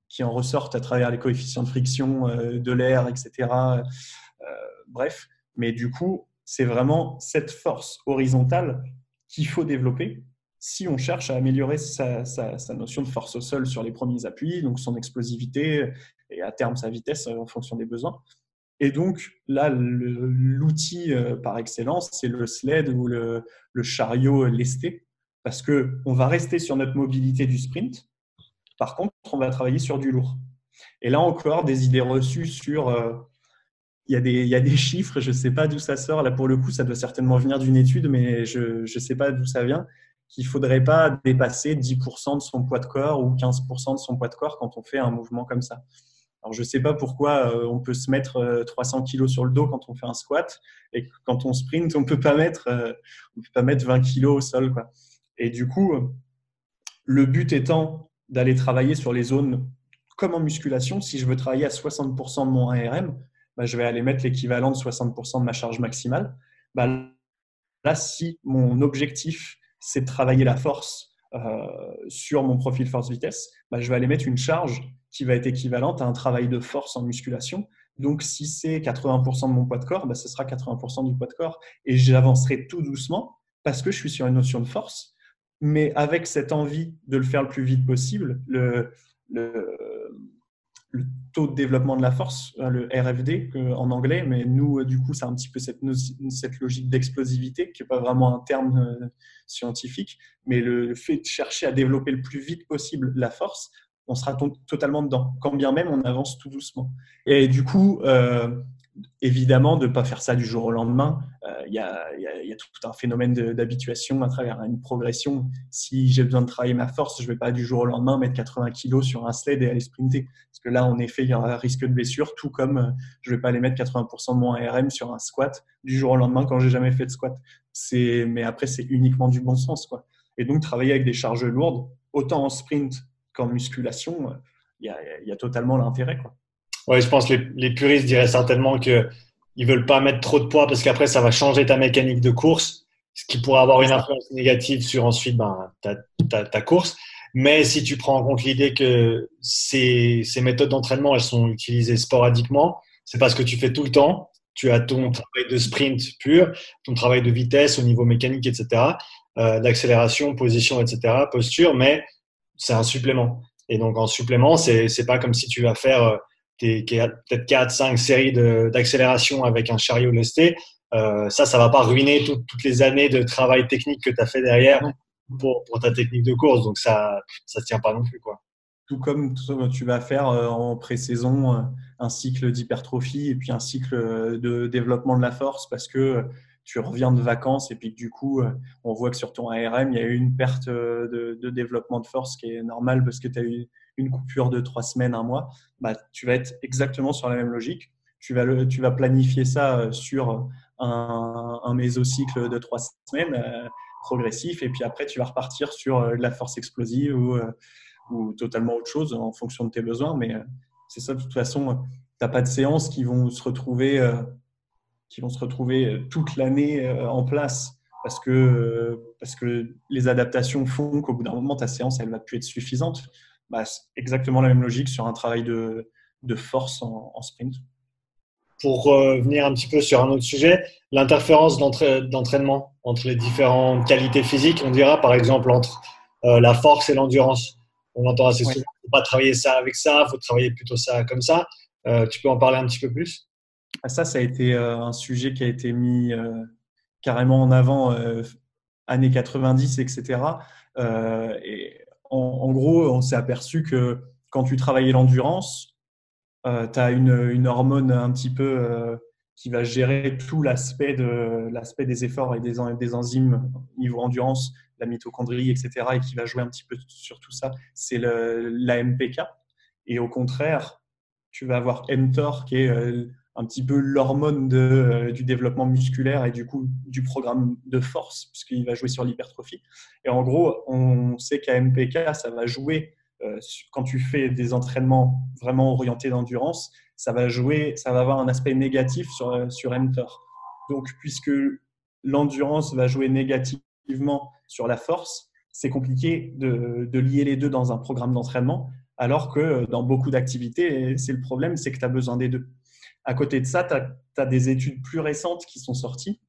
qui en ressortent à travers les coefficients de friction euh, de l'air, etc. Euh, bref, mais du coup, c'est vraiment cette force horizontale qu'il faut développer si on cherche à améliorer sa, notion de force au sol sur les premiers appuis, donc son explosivité et à terme sa vitesse en fonction des besoins. Et donc là, l'outil euh, par excellence, c'est le sled ou le, le chariot lesté parce qu'on va rester sur notre mobilité du sprint. Par contre, on va travailler sur du lourd. Et là encore, des idées reçues sur... Euh, il, y a des, il y, a des, chiffres, je ne sais pas d'où ça sort. Là, pour le coup, ça doit certainement venir d'une étude, mais je ne sais pas d'où ça vient. Qu'il ne faudrait pas dépasser 10% de son poids de corps ou 15% de son poids de corps quand on fait un mouvement comme ça. Alors, je ne sais pas pourquoi euh, on peut se mettre 300 euh, kg sur le dos quand on fait un squat et quand on sprint, on ne peut pas mettre, on peut pas mettre 20 kg au sol. Quoi. Et du coup, le but étant d'aller travailler sur les zones comme en musculation. Si je veux travailler à 60% de mon ARM, bah, je vais aller mettre l'équivalent de 60% de ma charge maximale. Bah, là, si mon objectif, c'est de travailler la force euh, sur mon profil force-vitesse, bah, je vais aller mettre une charge qui va être équivalente à un travail de force en musculation. Donc, si c'est 80% de mon poids de corps, ce sera 80% du poids de corps. Et j'avancerai tout doucement parce que je suis sur une notion de force mais avec cette envie de le faire le plus vite possible, le, taux de développement de la force, euh, le RFD en anglais, mais nous, euh, du coup, c'est un petit peu cette, cette logique d'explosivité qui n'est pas vraiment un terme euh, scientifique, mais le, fait de chercher à développer le plus vite possible la force on sera totalement dedans, quand bien même on avance tout doucement. Et du coup, évidemment, de ne pas faire ça du jour au lendemain. Euh, il y, a, tout un phénomène d'habituation à travers une progression. Si j'ai besoin de travailler ma force, je ne vais pas du jour au lendemain mettre 80 kg sur un sled et aller sprinter. Parce que là, en effet, il y aura un risque de blessure, tout comme euh, je ne vais pas aller mettre 80% de mon ARM sur un squat du jour au lendemain quand j'ai jamais fait de squat. Mais après, c'est uniquement du bon sens. Quoi. Et donc, travailler avec des charges lourdes, autant en sprint qu'en musculation, il y, a, totalement l'intérêt. Quoi. Ouais, je pense que les, puristes diraient certainement qu'ils ne veulent pas mettre trop de poids parce qu'après, ça va changer ta mécanique de course, ce qui pourrait avoir une influence négative sur ensuite ben, ta, course. Mais si tu prends en compte l'idée que ces, ces méthodes d'entraînement, elles sont utilisées sporadiquement, c'est parce que tu fais tout le temps. Tu as ton travail de sprint pur, ton travail de vitesse au niveau mécanique, etc., euh, d'accélération, position, etc., posture, mais c'est un supplément. Et donc, en supplément, c'est n'est pas comme si tu vas faire euh, peut-être 4, 5 séries d'accélération avec un chariot lesté. Euh, ça, ça va pas ruiner toutes les années de travail technique que tu as fait derrière pour, pour, ta technique de course. Donc, ça ne tient pas non plus. Quoi. Tout comme tu vas faire euh, en pré-saison euh, un cycle d'hypertrophie et puis un cycle de développement de la force parce que tu reviens de vacances et puis du coup, on voit que sur ton ARM, il y a eu une perte de, de développement de force qui est normale parce que tu as eu une coupure de trois semaines, un mois, bah, tu vas être exactement sur la même logique. Tu vas, planifier ça euh, sur un, un mésocycle de trois semaines euh, progressif, et puis après, tu vas repartir sur euh, la force explosive ou, ou totalement autre chose en fonction de tes besoins. Mais c'est ça, de toute façon, tu n'as pas de séances qui vont se retrouver, qui vont se retrouver toute l'année en place parce que, parce que les adaptations font qu'au bout d'un moment, ta séance, elle va plus être suffisante. Bah, exactement la même logique sur un travail de, de force en, sprint. Pour euh, venir un petit peu sur un autre sujet, l'interférence d'entraînement entre les différentes qualités physiques, on dira par exemple entre euh, la force et l'endurance. On entend assez souvent, il ne faut pas travailler ça avec ça, il faut travailler plutôt ça comme ça. Euh, tu peux en parler un petit peu plus? Ça, ça a été un sujet qui a été mis carrément en avant années 90, etc. et en, gros, on s'est aperçu que quand tu travaillais l'endurance, euh, tu as une, hormone un petit peu euh, qui va gérer tout l'aspect de l'aspect des efforts et des, des enzymes niveau endurance, la mitochondrie, etc., et qui va jouer un petit peu sur tout ça. C'est la MPK. Et au contraire, tu vas avoir mTOR qui est euh, un petit peu l'hormone euh, du développement musculaire et du coup du programme de force, puisqu'il va jouer sur l'hypertrophie. Et en gros, on sait qu'à MPK, ça va jouer, euh, quand tu fais des entraînements vraiment orientés d'endurance, ça va jouer, ça va avoir un aspect négatif sur, euh, sur mTOR. Donc, puisque l'endurance va jouer négativement sur la force, c'est compliqué de, de lier les deux dans un programme d'entraînement, alors que dans beaucoup d'activités, c'est le problème, c'est que tu as besoin des deux. À côté de ça, tu as, des études plus récentes qui sont sorties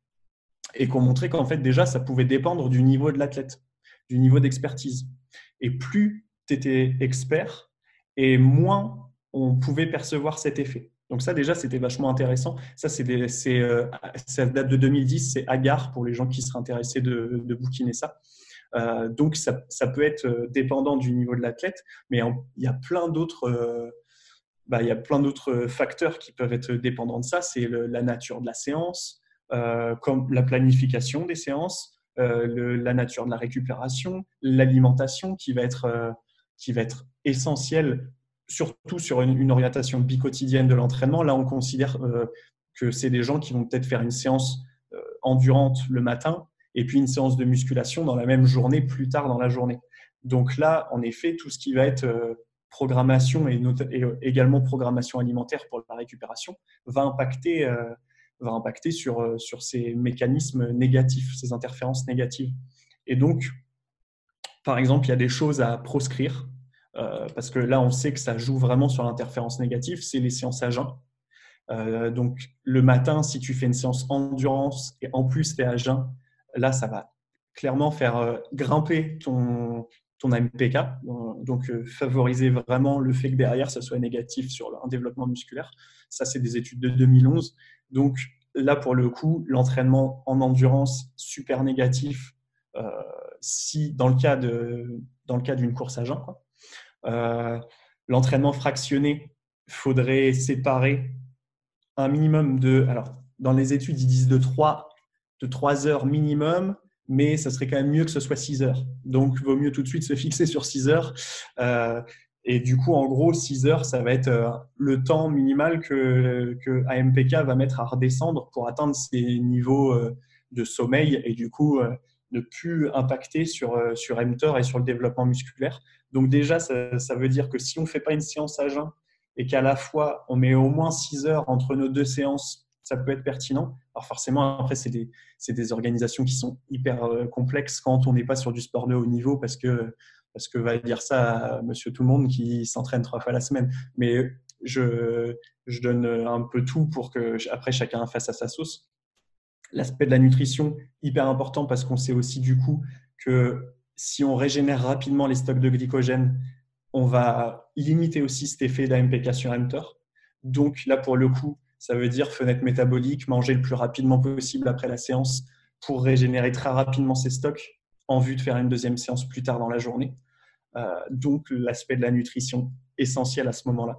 et qui ont montré qu'en fait, déjà, ça pouvait dépendre du niveau de l'athlète, du niveau d'expertise. Et plus tu étais expert, et moins on pouvait percevoir cet effet. Donc ça, déjà, c'était vachement intéressant. Ça, c'est euh, date de 2010, c'est Agar pour les gens qui seraient intéressés de, de bouquiner ça. Euh, donc, ça, peut être euh, dépendant du niveau de l'athlète, mais il y a plein d'autres bah, il y a plein d'autres facteurs qui peuvent être dépendants de ça. C'est la nature de la séance, euh, comme la planification des séances, euh, la nature de la récupération, l'alimentation qui va être, euh, essentielle, surtout sur une, orientation bicotidienne de l'entraînement. Là, on considère que c'est des gens qui vont peut-être faire une séance endurante le matin et puis une séance de musculation dans la même journée plus tard dans la journée. Donc là, en effet, tout ce qui va être programmation et, également programmation alimentaire pour la récupération va impacter, euh, va impacter sur, euh, sur ces mécanismes négatifs, ces interférences négatives. Et donc, par exemple, il y a des choses à proscrire, euh, parce que là, on sait que ça joue vraiment sur l'interférence négative, c'est les séances à jeun. donc, le matin, si tu fais une séance endurance et en plus tu à jeun, là, ça va clairement faire grimper ton, ton AMPK. Donc, euh, favoriser vraiment le fait que derrière, ça soit négatif sur un développement musculaire. Ça, c'est des études de 2011. Donc, là, pour le coup, l'entraînement en endurance super négatif, euh, si dans le cas de dans le cas d'une course à jeun. L'entraînement fractionné, faudrait séparer un minimum de. Alors, dans les études, ils disent de 3, de 3 heures minimum, mais ça serait quand même mieux que ce soit 6 heures. Donc, vaut mieux tout de suite se fixer sur 6 heures. Euh, et du coup, en gros, 6 heures, ça va être euh, le temps minimal que, que AMPK va mettre à redescendre pour atteindre ses niveaux euh, de sommeil et du coup, ne plus impacter sur, sur mTOR et sur le développement musculaire. Donc déjà, ça, ça veut dire que si on ne fait pas une séance à jeun et qu'à la fois on met au moins 6 heures entre nos deux séances, ça peut être pertinent. Alors forcément, après, c'est des, des, organisations qui sont hyper euh, complexes quand on n'est pas sur du sport de haut niveau parce que, parce que va dire ça à monsieur tout le monde qui s'entraîne trois fois la semaine. Mais je, je donne un peu tout pour que après chacun fasse à sa sauce. L'aspect de la nutrition, hyper important parce qu'on sait aussi du coup que si on régénère rapidement les stocks de glycogène, on va limiter aussi cet effet d'AMPK sur mTOR. Donc là, pour le coup, ça veut dire fenêtre métabolique, manger le plus rapidement possible après la séance pour régénérer très rapidement ses stocks en vue de faire une deuxième séance plus tard dans la journée. Euh, donc l'aspect de la nutrition essentiel à ce moment-là.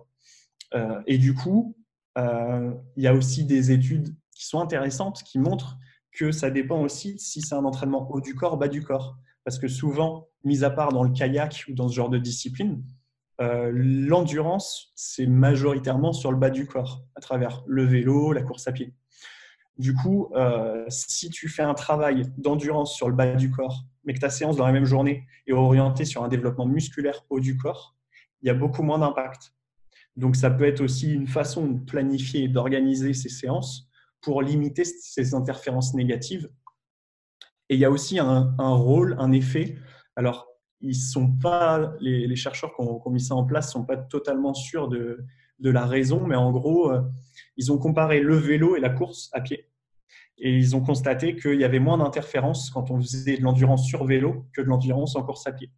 Euh, et du coup, euh, il y a aussi des études qui sont intéressantes qui montrent que ça dépend aussi si c'est un entraînement haut du corps, bas du corps. Parce que souvent, mis à part dans le kayak ou dans ce genre de discipline, euh, l'endurance, c'est majoritairement sur le bas du corps, à travers le vélo, la course à pied. Du coup, euh, si tu fais un travail d'endurance sur le bas du corps, mais que ta séance dans la même journée est orientée sur un développement musculaire haut du corps, il y a beaucoup moins d'impact. Donc, ça peut être aussi une façon de planifier et d'organiser ces séances pour limiter ces interférences négatives. Et il y a aussi un, un rôle, un effet alors, ils sont pas, les, chercheurs qui ont, mis ça en place sont pas totalement sûrs de, la raison, mais en gros, euh, ils ont comparé le vélo et la course à pied. Et ils ont constaté qu'il y avait moins d'interférences quand on faisait de l'endurance sur vélo que de l'endurance en course à pied.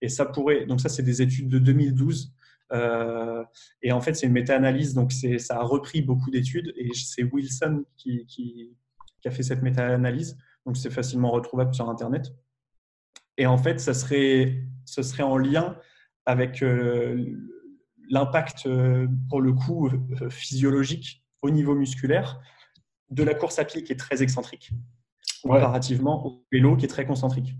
Et ça pourrait, donc ça, c'est des études de 2012. Euh, et en fait, c'est une méta-analyse, donc ça a repris beaucoup d'études. Et c'est Wilson qui, qui, a fait cette méta-analyse. Donc c'est facilement retrouvable sur Internet. Et en fait, ça serait, ce serait en lien avec euh, l'impact, euh, pour le coup, euh, physiologique au niveau musculaire de la course à pied qui est très excentrique, comparativement au vélo qui est très concentrique.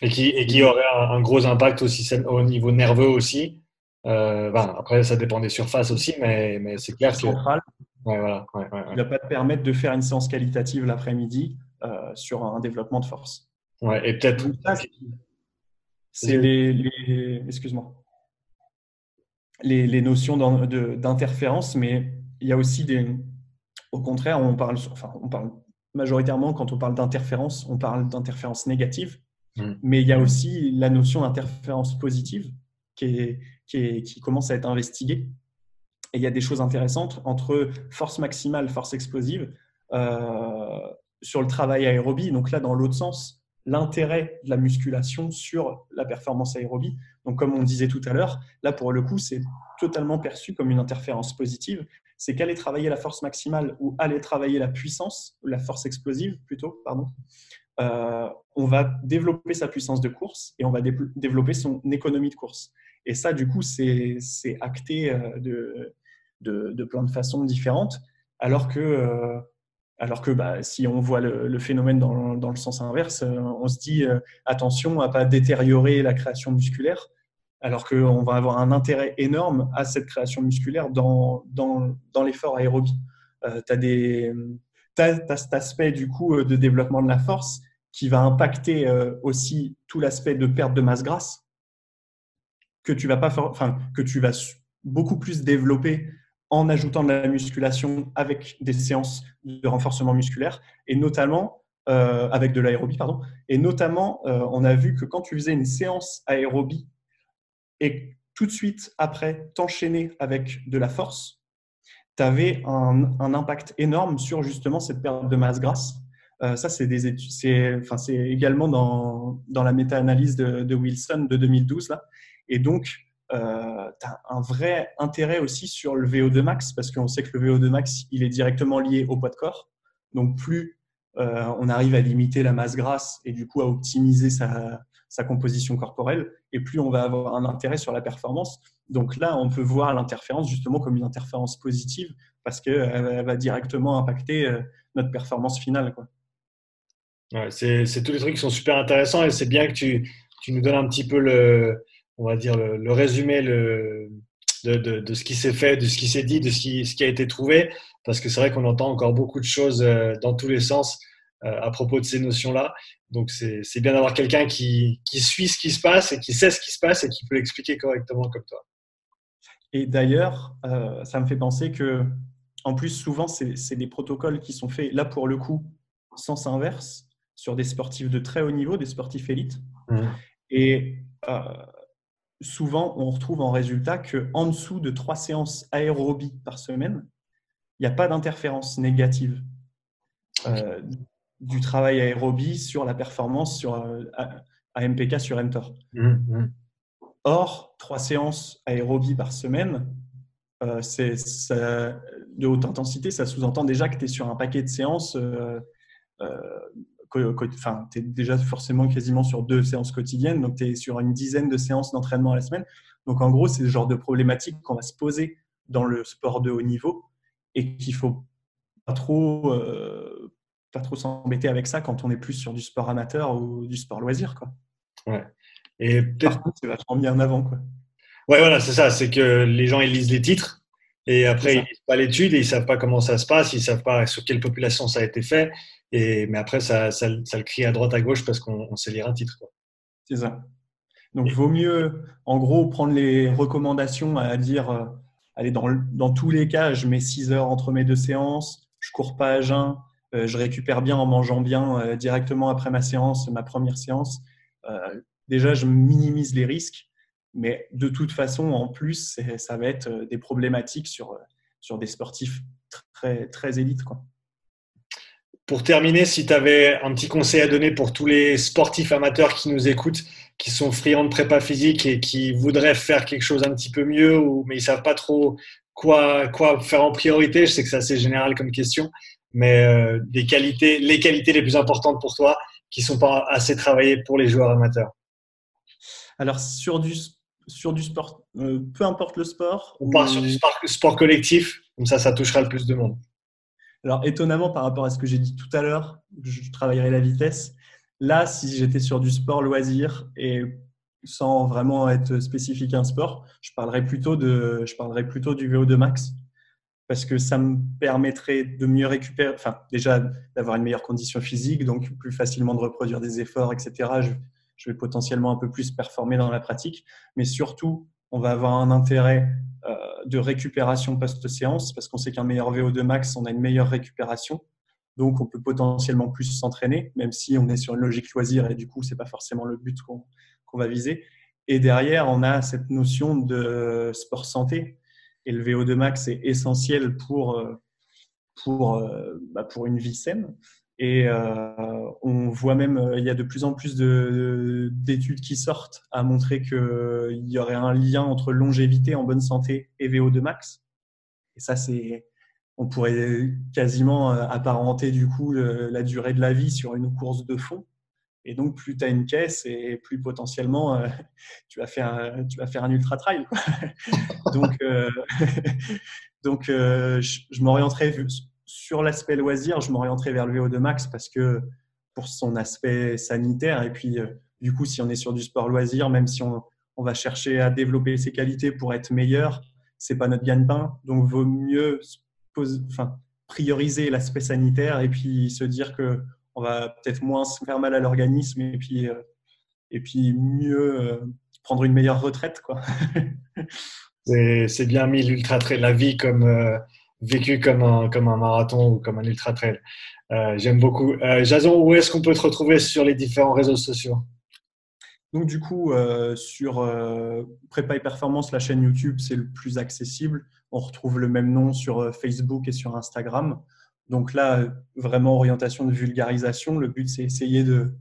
Et qui, et qui aurait un, gros impact aussi au niveau nerveux aussi. après, ça dépend des surfaces aussi, mais, mais c'est clair que. Ouais, voilà, Il ne va pas te permettre de faire une séance qualitative l'après-midi sur un développement de force. Ouais, et peut-être. C'est les, excuse-moi, les, les, notions d'interférence, mais il y a aussi des. Au contraire, on parle, enfin, on parle majoritairement quand on parle d'interférence, on parle d'interférence négative, mm. mais il y a aussi la notion d'interférence positive qui, est, qui, est, qui commence à être investiguée. Et il y a des choses intéressantes entre force maximale, force explosive, euh, sur le travail aérobie. Donc là, dans l'autre sens, l'intérêt de la musculation sur la performance aérobie. Donc, comme on disait tout à l'heure, là, pour le coup, c'est totalement perçu comme une interférence positive. C'est qu'aller travailler la force maximale ou aller travailler la puissance, la force explosive plutôt, pardon, euh, on va développer sa puissance de course et on va développer son économie de course. Et ça, du coup, c'est acté euh, de, de, plein de façons différentes, alors que euh, alors que bah, si on voit le, phénomène dans, le sens inverse, euh, on se dit euh, attention à pas détériorer la création musculaire, alors qu'on va avoir un intérêt énorme à cette création musculaire dans, dans, l'effort aérobie. Euh, tu as, cet aspect du coup de développement de la force qui va impacter aussi tout l'aspect de perte de masse grasse que tu vas pas enfin que tu vas beaucoup plus développer en ajoutant de la musculation avec des séances de renforcement musculaire et notamment euh, avec de l'aérobie, pardon. Et notamment, euh, on a vu que quand tu faisais une séance aérobie et tout de suite après t'enchaîner avec de la force, tu avais un, impact énorme sur justement cette perte de masse grasse. Euh, ça, c'est des c'est, enfin, c'est également dans, dans la méta-analyse de, de, Wilson de 2012 là. Et donc, euh, tu as un vrai intérêt aussi sur le VO2 max parce qu'on sait que le VO2 max, il est directement lié au poids de corps. Donc, plus euh, on arrive à limiter la masse grasse et du coup à optimiser sa, composition corporelle, et plus on va avoir un intérêt sur la performance. Donc là, on peut voir l'interférence justement comme une interférence positive parce qu'elle va directement impacter euh, notre performance finale. Ouais, c'est tous les trucs qui sont super intéressants et c'est bien que tu, nous donnes un petit peu le, on va dire le, résumé le, de, de, de, ce qui s'est fait, de ce qui s'est dit, de ce qui, ce qui, a été trouvé, parce que c'est vrai qu'on entend encore beaucoup de choses euh, dans tous les sens euh, à propos de ces notions-là. Donc c'est bien d'avoir quelqu'un qui, qui, suit ce qui se passe et qui sait ce qui se passe et qui peut l'expliquer correctement comme toi. Et d'ailleurs, euh, ça me fait penser que, en plus, souvent, c'est des protocoles qui sont faits, là pour le coup, sens inverse, sur des sportifs de très haut niveau, des sportifs élites. Mmh. Et euh, souvent, on retrouve en résultat qu'en dessous de trois séances aérobie par semaine, il n'y a pas d'interférence négative euh, du travail aérobie sur la performance sur AMPK sur mTOR. Mmh, mmh. Or, trois séances aérobie par semaine, euh, c'est de haute intensité, ça sous-entend déjà que tu es sur un paquet de séances. Euh, euh, enfin, tu es déjà forcément quasiment sur deux séances quotidiennes, donc tu es sur une dizaine de séances d'entraînement à la semaine. Donc en gros, c'est le genre de problématique qu'on va se poser dans le sport de haut niveau et qu'il faut pas trop, pas trop s'embêter avec ça quand on est plus sur du sport amateur ou du sport loisir. Quoi. Ouais. Et peut-être c'est vachement mis en avant. Quoi. Ouais, voilà, c'est ça. C'est que les gens ils lisent les titres et après ils lisent pas l'étude et ils savent pas comment ça se passe, ils savent pas sur quelle population ça a été fait. Et mais après ça, ça, ça le crie à droite à gauche parce qu'on sait lire un titre. C'est ça. Donc il vaut mieux, en gros, prendre les recommandations à dire, euh, allez, dans, dans tous les cas, je mets 6 heures entre mes deux séances, je cours pas à jeun, euh, je récupère bien en mangeant bien euh, directement après ma séance, ma première séance déjà, je minimise les risques, mais de toute façon, en plus, ça va être des problématiques sur, sur des sportifs très, très élites. Quoi. Pour terminer, si tu avais un petit conseil à donner pour tous les sportifs amateurs qui nous écoutent, qui sont friands de prépa physique et qui voudraient faire quelque chose un petit peu mieux, ou, mais ils ne savent pas trop quoi, quoi faire en priorité, je sais que c'est assez général comme question, mais euh, des qualités, les qualités les plus importantes pour toi qui ne sont pas assez travaillées pour les joueurs amateurs alors, sur du, sur du sport, euh, peu importe le sport. On part sur du sport, collectif, comme ça, ça touchera le plus de monde. Alors, étonnamment, par rapport à ce que j'ai dit tout à l'heure, je travaillerai la vitesse. Là, si j'étais sur du sport loisir et sans vraiment être spécifique à un sport, je parlerais plutôt, de, je parlerais plutôt du VO2 max parce que ça me permettrait de mieux récupérer, enfin déjà d'avoir une meilleure condition physique, donc plus facilement de reproduire des efforts, etc je vais potentiellement un peu plus performer dans la pratique. Mais surtout, on va avoir un intérêt euh, de récupération post-séance parce qu'on sait qu'un meilleur VO2 max, on a une meilleure récupération. Donc, on peut potentiellement plus s'entraîner, même si on est sur une logique loisir et du coup, ce n'est pas forcément le but qu'on va viser. Et derrière, on a cette notion de sport santé. Et le VO2 max est essentiel pour, euh, euh, bah, pour une vie saine. Et euh, on voit même, euh, il y a de plus en plus d'études qui sortent à montrer qu'il y aurait un lien entre longévité en bonne santé et VO2 max. Et ça, c'est, on pourrait quasiment euh, apparenter du coup la durée de la vie sur une course de fond. Et donc, plus tu as une caisse et plus potentiellement tu, vas faire, un ultra trail. donc, je, je m'orienterais sur l'aspect loisir, je m'orienterai vers le VO2 max parce que pour son aspect sanitaire. Et puis, euh, du coup, si on est sur du sport loisir, même si on, va chercher à développer ses qualités pour être meilleur, c'est pas notre gagne-pain. Donc, vaut mieux enfin, prioriser l'aspect sanitaire et puis se dire que on va peut-être moins se faire mal à l'organisme et puis, euh, et puis mieux euh, prendre une meilleure retraite. C'est bien mis l'ultra trait la vie comme vécu comme un, comme un marathon ou comme un ultra trail. Euh, j'aime beaucoup. Euh, Jason, où est-ce qu'on peut te retrouver sur les différents réseaux sociaux? Donc du coup, euh, sur Prépa et Performance, la chaîne YouTube, c'est le plus accessible. On retrouve le même nom sur Facebook et sur Instagram. Donc là, vraiment orientation de vulgarisation. Le but, c'est essayer de,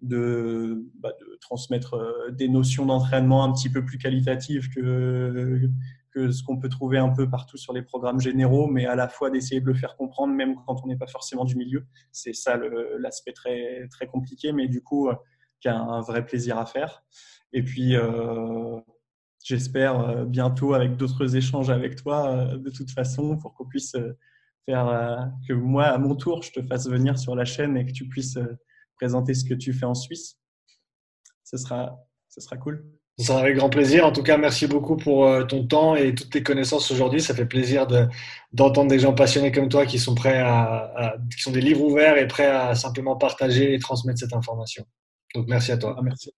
de, bah, de transmettre des notions d'entraînement un petit peu plus qualitatives que, que ce qu'on peut trouver un peu partout sur les programmes généraux, mais à la fois d'essayer de le faire comprendre, même quand on n'est pas forcément du milieu. C'est ça l'aspect très, très compliqué, mais du coup, qui a un vrai plaisir à faire. Et puis, j'espère bientôt avec d'autres échanges avec toi, de toute façon, pour qu'on puisse faire que moi, à mon tour, je te fasse venir sur la chaîne et que tu puisses présenter ce que tu fais en Suisse. Ce sera, ce sera cool. Sera avec grand plaisir. En tout cas, merci beaucoup pour euh, ton temps et toutes tes connaissances aujourd'hui. Ça fait plaisir d'entendre des gens passionnés comme toi qui sont prêts à, qui sont des livres ouverts et prêts à simplement partager et transmettre cette information. Donc, merci à toi. Ah, merci.